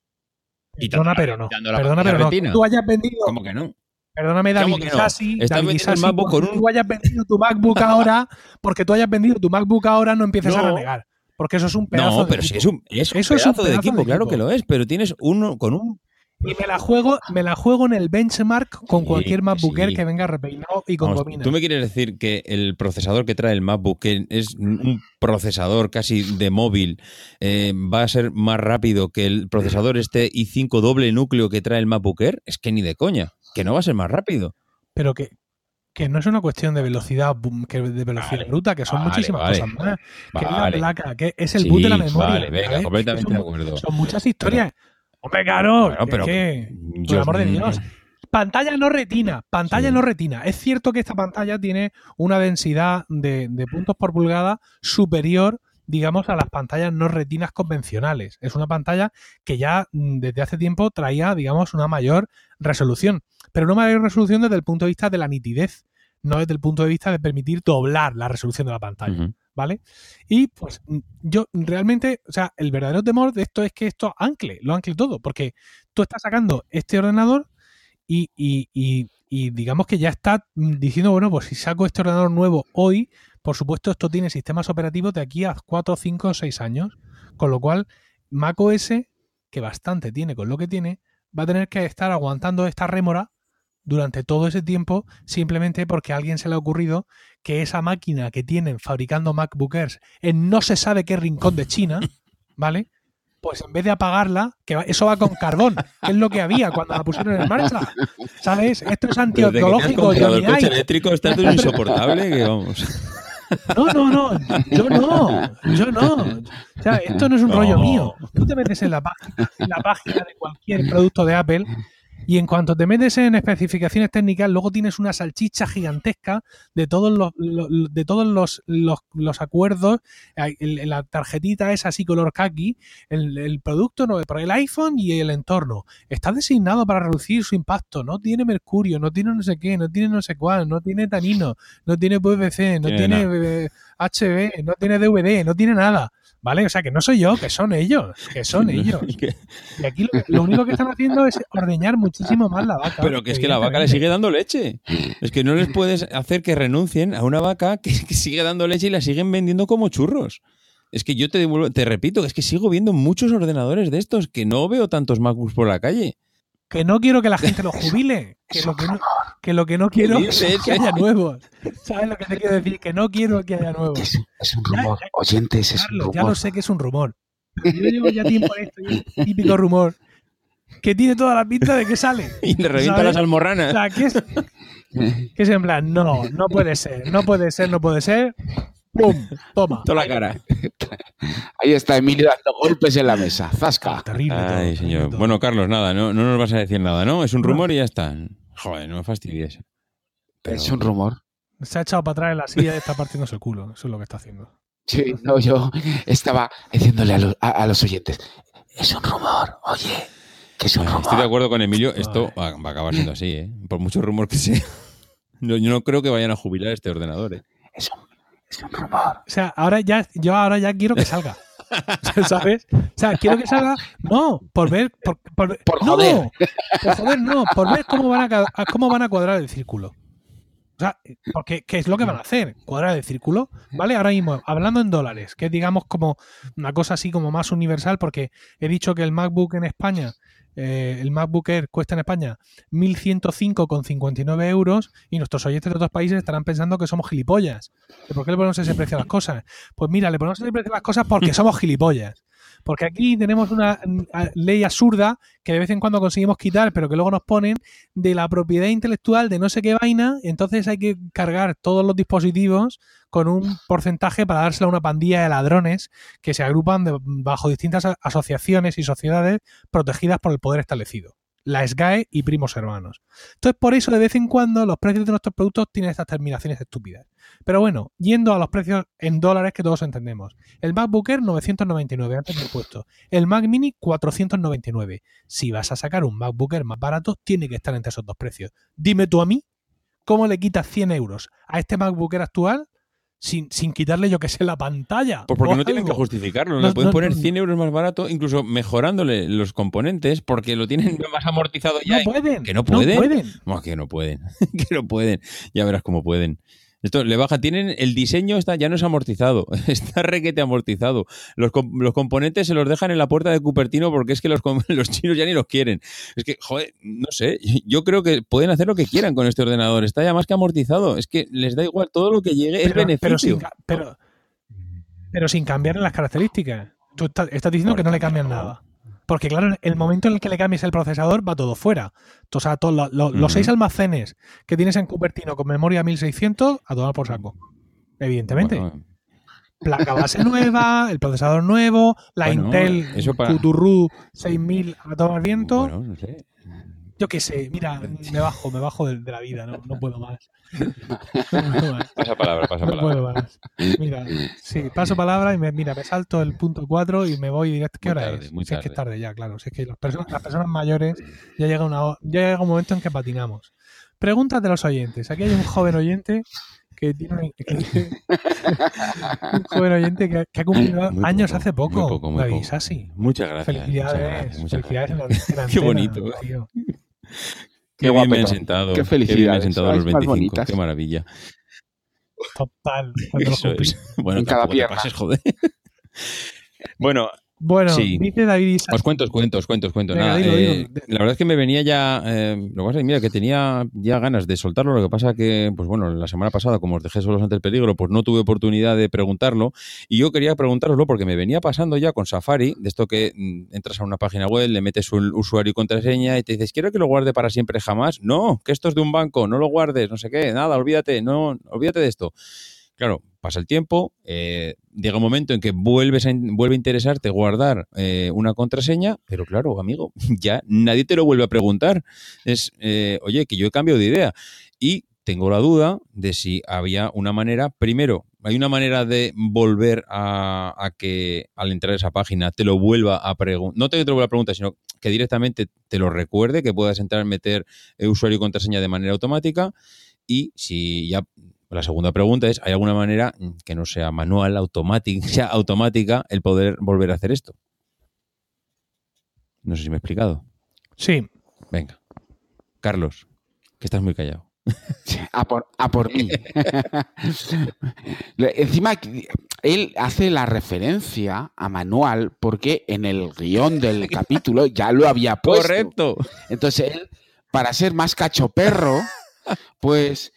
perdona, pero no. Perdona, pero no. Tú hayas vendido. ¿Cómo que no? Perdóname, David no? Sassi, David el MacBook con un... tú hayas vendido tu MacBook ahora, porque tú hayas vendido tu MacBook ahora, no empieces a renegar. Porque eso es un pedazo No, pero si es un, es un pedazo, es un pedazo de, equipo, claro que lo es, pero tienes uno con un y me la juego, me la juego en el benchmark con cualquier MacBook Air que venga repeinado y con ¿Tú me quieres decir que el procesador que trae el MacBook es un procesador casi de móvil eh, va a ser más rápido que el procesador este i5 doble núcleo que trae el MacBook Air? Es que ni de coña, que no va a ser más rápido. Pero que, que no es una cuestión de velocidad que de velocidad bruta, que son muchísimas cosas más. Que es la placa, que es el boot de la memoria. Vale, venga, completamente de acuerdo. Son muchas historias. Hombre, claro, pero, por amor de Dios. Pantalla no retina, pantalla no retina. Es cierto que esta pantalla tiene una densidad de, puntos por pulgada superior, digamos, a las pantallas no retinas convencionales. Es una pantalla que ya mm, desde hace tiempo traía, digamos, una mayor resolución. Pero una mayor resolución desde el punto de vista de la nitidez, no desde el punto de vista de permitir doblar la resolución de la pantalla. ¿Vale? Y pues yo realmente, o sea, el verdadero temor de esto es que esto ancle, lo ancle todo, porque tú estás sacando este ordenador y, y, y, y digamos que ya está diciendo, bueno, pues si saco este ordenador nuevo hoy, por supuesto esto tiene sistemas operativos de aquí a 4, 5 o 6 años Con lo cual, macOS, que bastante tiene con lo que tiene, va a tener que estar aguantando esta rémora durante todo ese tiempo simplemente porque a alguien se le ha ocurrido que esa máquina que tienen fabricando MacBookers en no se sabe qué rincón de China, ¿vale? Pues en vez de apagarla, que eso va con carbón, que es lo que había cuando la pusieron en marcha. ¿Sabes? Esto es antiecológico. El coche eléctrico está insoportable que vamos. No, no, no, yo no, yo no. O sea, esto no es un rollo mío. Tú te metes en la, en la página de cualquier producto de Apple y en cuanto te metes en especificaciones técnicas, luego tienes una salchicha gigantesca de todos los, de todos los, los, acuerdos. la tarjetita es así color khaki. El, producto no, el iPhone y el entorno. Está designado para reducir su impacto. No tiene mercurio, no tiene no sé qué, no tiene no sé cuál, no tiene tanino, no tiene PVC, no tiene, HB, no tiene DVD, no tiene nada. ¿Vale? O sea, que no soy yo, que son ellos, que son ellos. Y aquí lo, único que están haciendo es ordeñar muchísimo más la vaca. Pero que es que la vaca le sigue dando leche. Es que no les puedes hacer que renuncien a una vaca que, sigue dando leche y la siguen vendiendo como churros. Es que yo te, te repito, es que sigo viendo muchos ordenadores de estos, que no veo tantos MacBooks por la calle que no quiero que la gente lo jubile, que lo que no, que lo que no quiero es que haya nuevos. ¿Sabes lo que te quiero decir? Que no quiero que haya nuevos. Es, un rumor, oyentes, es un rumor. Ya lo sé que es un rumor. yo llevo ya tiempo en esto, típico rumor, que tiene toda la pinta de que sale. Y le revienta las almorranas. O sea, que es, que es en plan, no, no puede ser, no puede ser, no puede ser. ¡Pum! Toma. Toda la cara. Ahí está Emilio dando golpes en la mesa. Zasca. Terrible. Ay, señor. Bueno, Carlos, nada, no, no nos vas a decir nada, ¿no? Es un rumor y ya está. Joder, no me fastidies. Es un rumor. Se ha echado para atrás en la silla y está partiéndose el culo. Eso es lo que está haciendo. Sí, no, yo estaba diciéndole a, los oyentes. Es un rumor, oye. Que es un rumor. Estoy de acuerdo con Emilio. Esto va, a acabar siendo así, ¿eh? Por mucho rumor que sea. Yo, no creo que vayan a jubilar este ordenador, ¿eh? Es un o sea, ahora ya, yo ahora ya quiero que salga. ¿Sabes? O sea, quiero que salga, no, por ver, por, por. No, por joder, no, por ver cómo van a, cómo van a cuadrar el círculo. O sea, porque ¿qué es lo que van a hacer? Cuadrar el círculo, ¿vale? Ahora mismo, hablando en dólares, que digamos como una cosa así como más universal, porque he dicho que el MacBook en España eh, el MacBook Air cuesta en España 1.105,59 euros y nuestros oyentes de otros países estarán pensando que somos gilipollas. ¿Por qué le ponemos ese precio a las cosas? Pues mira, le ponemos ese precio a las cosas porque somos gilipollas. Porque aquí tenemos una mm, ley absurda que de vez en cuando conseguimos quitar, pero que luego nos ponen de la propiedad intelectual de no sé qué vaina, entonces hay que cargar todos los dispositivos con un porcentaje para dárselo a una pandilla de ladrones que se agrupan bajo distintas asociaciones y sociedades protegidas por el poder establecido la SGAE y primos hermanos. Entonces, por eso de vez en cuando los precios de nuestros productos tienen estas terminaciones estúpidas. Pero bueno, yendo a los precios en dólares que todos entendemos. El MacBook Air 999 antes del puesto. El Mac Mini 499. Si vas a sacar un MacBook Air más barato, tiene que estar entre esos dos precios. Dime tú a mí, ¿cómo le quitas 100 euros a este MacBook Air actual sin, sin quitarle, yo que sé, la pantalla. Pues porque no tienen que justificarlo. le pueden poner 100 euros más barato, incluso mejorándole los componentes, porque lo tienen más amortizado ya. No pueden. Que no pueden. No pueden. que no pueden. que no pueden. Ya verás cómo pueden. Esto le baja, tienen el diseño está ya no es amortizado, está requete amortizado. Los, los, componentes se los dejan en la puerta de Cupertino porque es que los, los, chinos ya ni los quieren. Es que, joder, no sé, yo creo que pueden hacer lo que quieran con este ordenador, está ya más que amortizado, es que les da igual, todo lo que llegue es beneficio. Pero sin, pero, sin cambiar las características. Tú estás, diciendo que no le cambian nada. Porque claro, el momento en el que le cambies el procesador va todo fuera. O sea, todos los seis almacenes que tienes en Cupertino con memoria 1600, a tomar por saco. Evidentemente. Placa base nueva, el procesador nuevo, la Intel Futurru 6000 a tomar viento. Bueno, no sé. Yo qué sé, mira, me bajo, me bajo de, la vida, no, no puedo más. Pasa palabra, pasa palabra. No puedo más. Mira, sí, paso palabra y me, mira, me salto el punto 4 y me voy directo. ¿Qué hora es? Si es que es tarde ya, claro. Si es que las personas, las personas mayores ya llega, una, ya llega un momento en que patinamos. Preguntas de los oyentes. Aquí hay un joven oyente que tiene un joven oyente que, ha cumplido años hace poco. Muy poco, muy poco. Muchas gracias. Felicidades. Muchas felicidades En la, Qué bonito. Tío. Qué, bien me han sentado. Qué felicidad. Qué bien me han sentado los 25. Qué maravilla. Total. Eso es. Bueno, en cada pierna. Pases, joder. bueno, Bueno, Sí. dice David Os cuento, os cuento, os cuento, os cuento. Venga, Nada, dilo, eh. La verdad es que me venía ya. eh, lo que pasa es que, mira, que tenía ya ganas de soltarlo. Lo que pasa que, pues bueno, la semana pasada, como os dejé solos ante el peligro, pues no tuve oportunidad de preguntarlo. Y yo quería preguntároslo porque me venía pasando ya con Safari, de esto que mm, entras a una página web, le metes un usuario y contraseña y te dices, quiero que lo guarde para siempre jamás. No, que esto es de un banco, no lo guardes, no sé qué, nada, olvídate, no, olvídate de esto. Claro, pasa el tiempo, eh, llega un momento en que vuelves a, vuelve a interesarte guardar eh, una contraseña, pero claro, amigo, ya nadie te lo vuelve a preguntar. Es, eh, oye, que yo he cambiado de idea. Y tengo la duda de si había una manera, primero, hay una manera de volver a, a que al entrar a esa página te lo vuelva a preguntar, no te lo vuelva a preguntar, sino que directamente te lo recuerde, que puedas entrar, meter eh, usuario y contraseña de manera automática. Y si ya la segunda pregunta es, ¿hay alguna manera que no sea manual, automática, sea automática el poder volver a hacer esto? No sé si me he explicado. Sí, Venga. Carlos, que estás muy callado. A por, a por mí. Encima, él hace la referencia a manual porque en el guion del capítulo ya lo había puesto. Correcto. Entonces él, para ser más cachoperro, pues,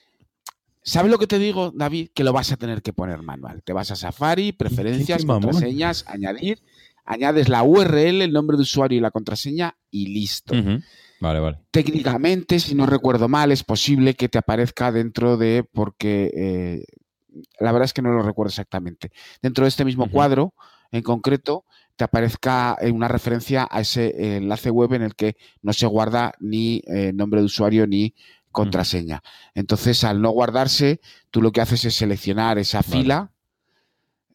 ¿sabes lo que te digo, David? Que lo vas a tener que poner manual. Te vas a Safari, preferencias, contraseñas, añadir, añades la URL, el nombre de usuario y la contraseña y listo. Vale, vale. Técnicamente, si no recuerdo mal, es posible que te aparezca dentro de, porque eh, la verdad es que no lo recuerdo exactamente, dentro de este mismo cuadro en concreto, te aparezca eh, una referencia a ese eh, enlace web en el que no se guarda ni eh, nombre de usuario ni contraseña. Entonces, al no guardarse, tú lo que haces es seleccionar esa Vale. fila,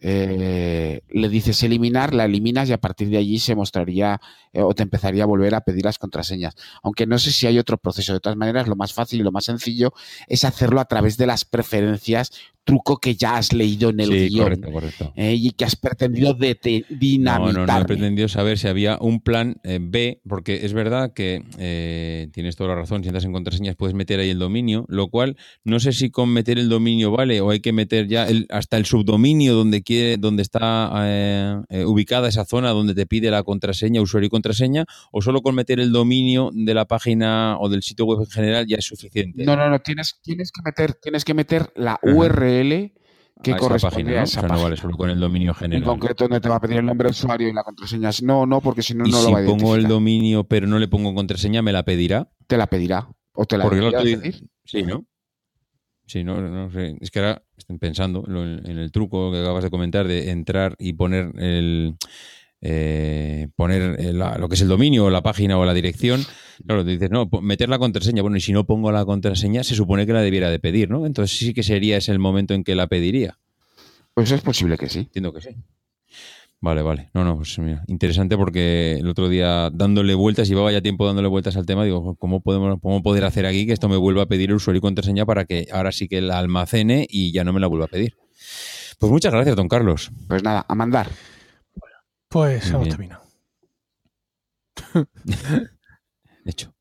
eh, le dices eliminar, la eliminas y a partir de allí se mostraría eh, o te empezaría a volver a pedir las contraseñas. Aunque no sé si hay otro proceso. De todas maneras, lo más fácil y lo más sencillo es hacerlo a través de las preferencias, truco que ya has leído en el Sí, guion correcto, correcto. eh, y que has pretendido de te- No, dinamitar. no, no he pretendido saber si había un plan eh, B, porque es verdad que eh, tienes toda la razón, si entras en contraseñas puedes meter ahí el dominio, lo cual no sé si con meter el dominio vale o hay que meter ya el- hasta el subdominio donde quiere, donde está eh, ubicada esa zona donde te pide la contraseña, usuario y contraseña, o solo con meter el dominio de la página o del sitio web en general ya es suficiente. No, no, no, tienes, tienes, que, meter, tienes que meter la Ajá. URL que a corresponde página, a esa O sea, no página. vale solo con el dominio En general. concreto, donde te va a pedir el nombre de usuario y la contraseña. No, no, porque si no, no si lo va a pongo el dominio pero no le pongo contraseña, me la pedirá. Te la pedirá. O te la Porque debería lo estoy- pedir. Sí, ¿no? Sí, no, no sé. Es que ahora estoy pensando en, en el truco que acabas de comentar de entrar y poner el eh, poner el- la- lo que es el dominio o la página o la dirección. Claro, te dices, no, meter la contraseña. Bueno, y si no pongo la contraseña, se supone que la debiera de pedir, ¿no? Entonces sí que sería ese el momento en que la pediría. Pues es posible que sí. Entiendo que sí. Vale, vale. No, no, pues mira, interesante porque el otro día dándole vueltas, llevaba ya tiempo dándole vueltas al tema, digo, ¿cómo podemos cómo poder hacer aquí que esto me vuelva a pedir el usuario y contraseña para que ahora sí que la almacene y ya no me la vuelva a pedir? Pues muchas gracias, don Carlos. Pues nada, a mandar. Pues Muy hemos bien. terminado. De hecho.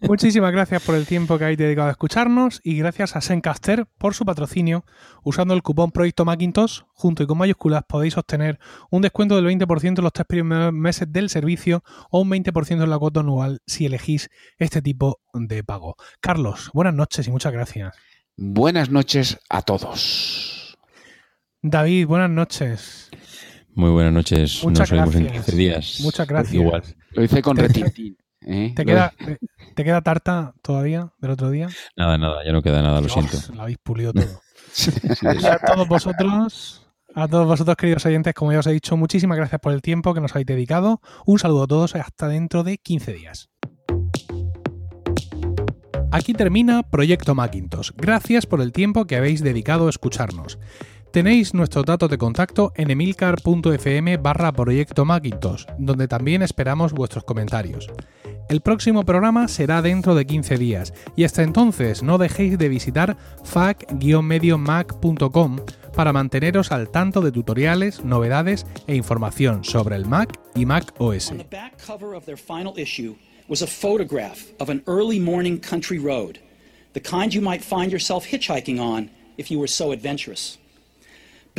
Muchísimas gracias por el tiempo que habéis dedicado a escucharnos y gracias a Sencaster por su patrocinio. Usando el cupón Proyecto Macintosh, junto y con mayúsculas, podéis obtener un descuento del 20% en los tres primeros meses del servicio o un 20% en la cuota anual si elegís este tipo de pago. Carlos, buenas noches y muchas gracias. Buenas noches a todos. David, buenas noches. Muy buenas noches. Muchas Nos vemos en gracias. 15 días. Muchas gracias. Igual. Lo hice con retintín. ¿eh? ¿Te queda, te, te queda tarta todavía del otro día? Nada, nada, ya no queda nada, lo Dios, siento. Lo habéis pulido todo. A todos vosotros, a todos vosotros, queridos oyentes, como ya os he dicho, muchísimas gracias por el tiempo que nos habéis dedicado. Un saludo a todos y hasta dentro de 15 días. Aquí termina Proyecto Macintosh. Gracias por el tiempo que habéis dedicado a escucharnos. Tenéis nuestros datos de contacto en emilcar.fm barra Proyecto Macintosh, donde también esperamos vuestros comentarios. El próximo programa será dentro de 15 días y hasta entonces no dejéis de visitar fac-mediomac.com para manteneros al tanto de tutoriales, novedades e información sobre el Mac y Mac OS. Was a photograph of an early morning country road, the kind you might find yourself hitchhiking on if you were so adventurous.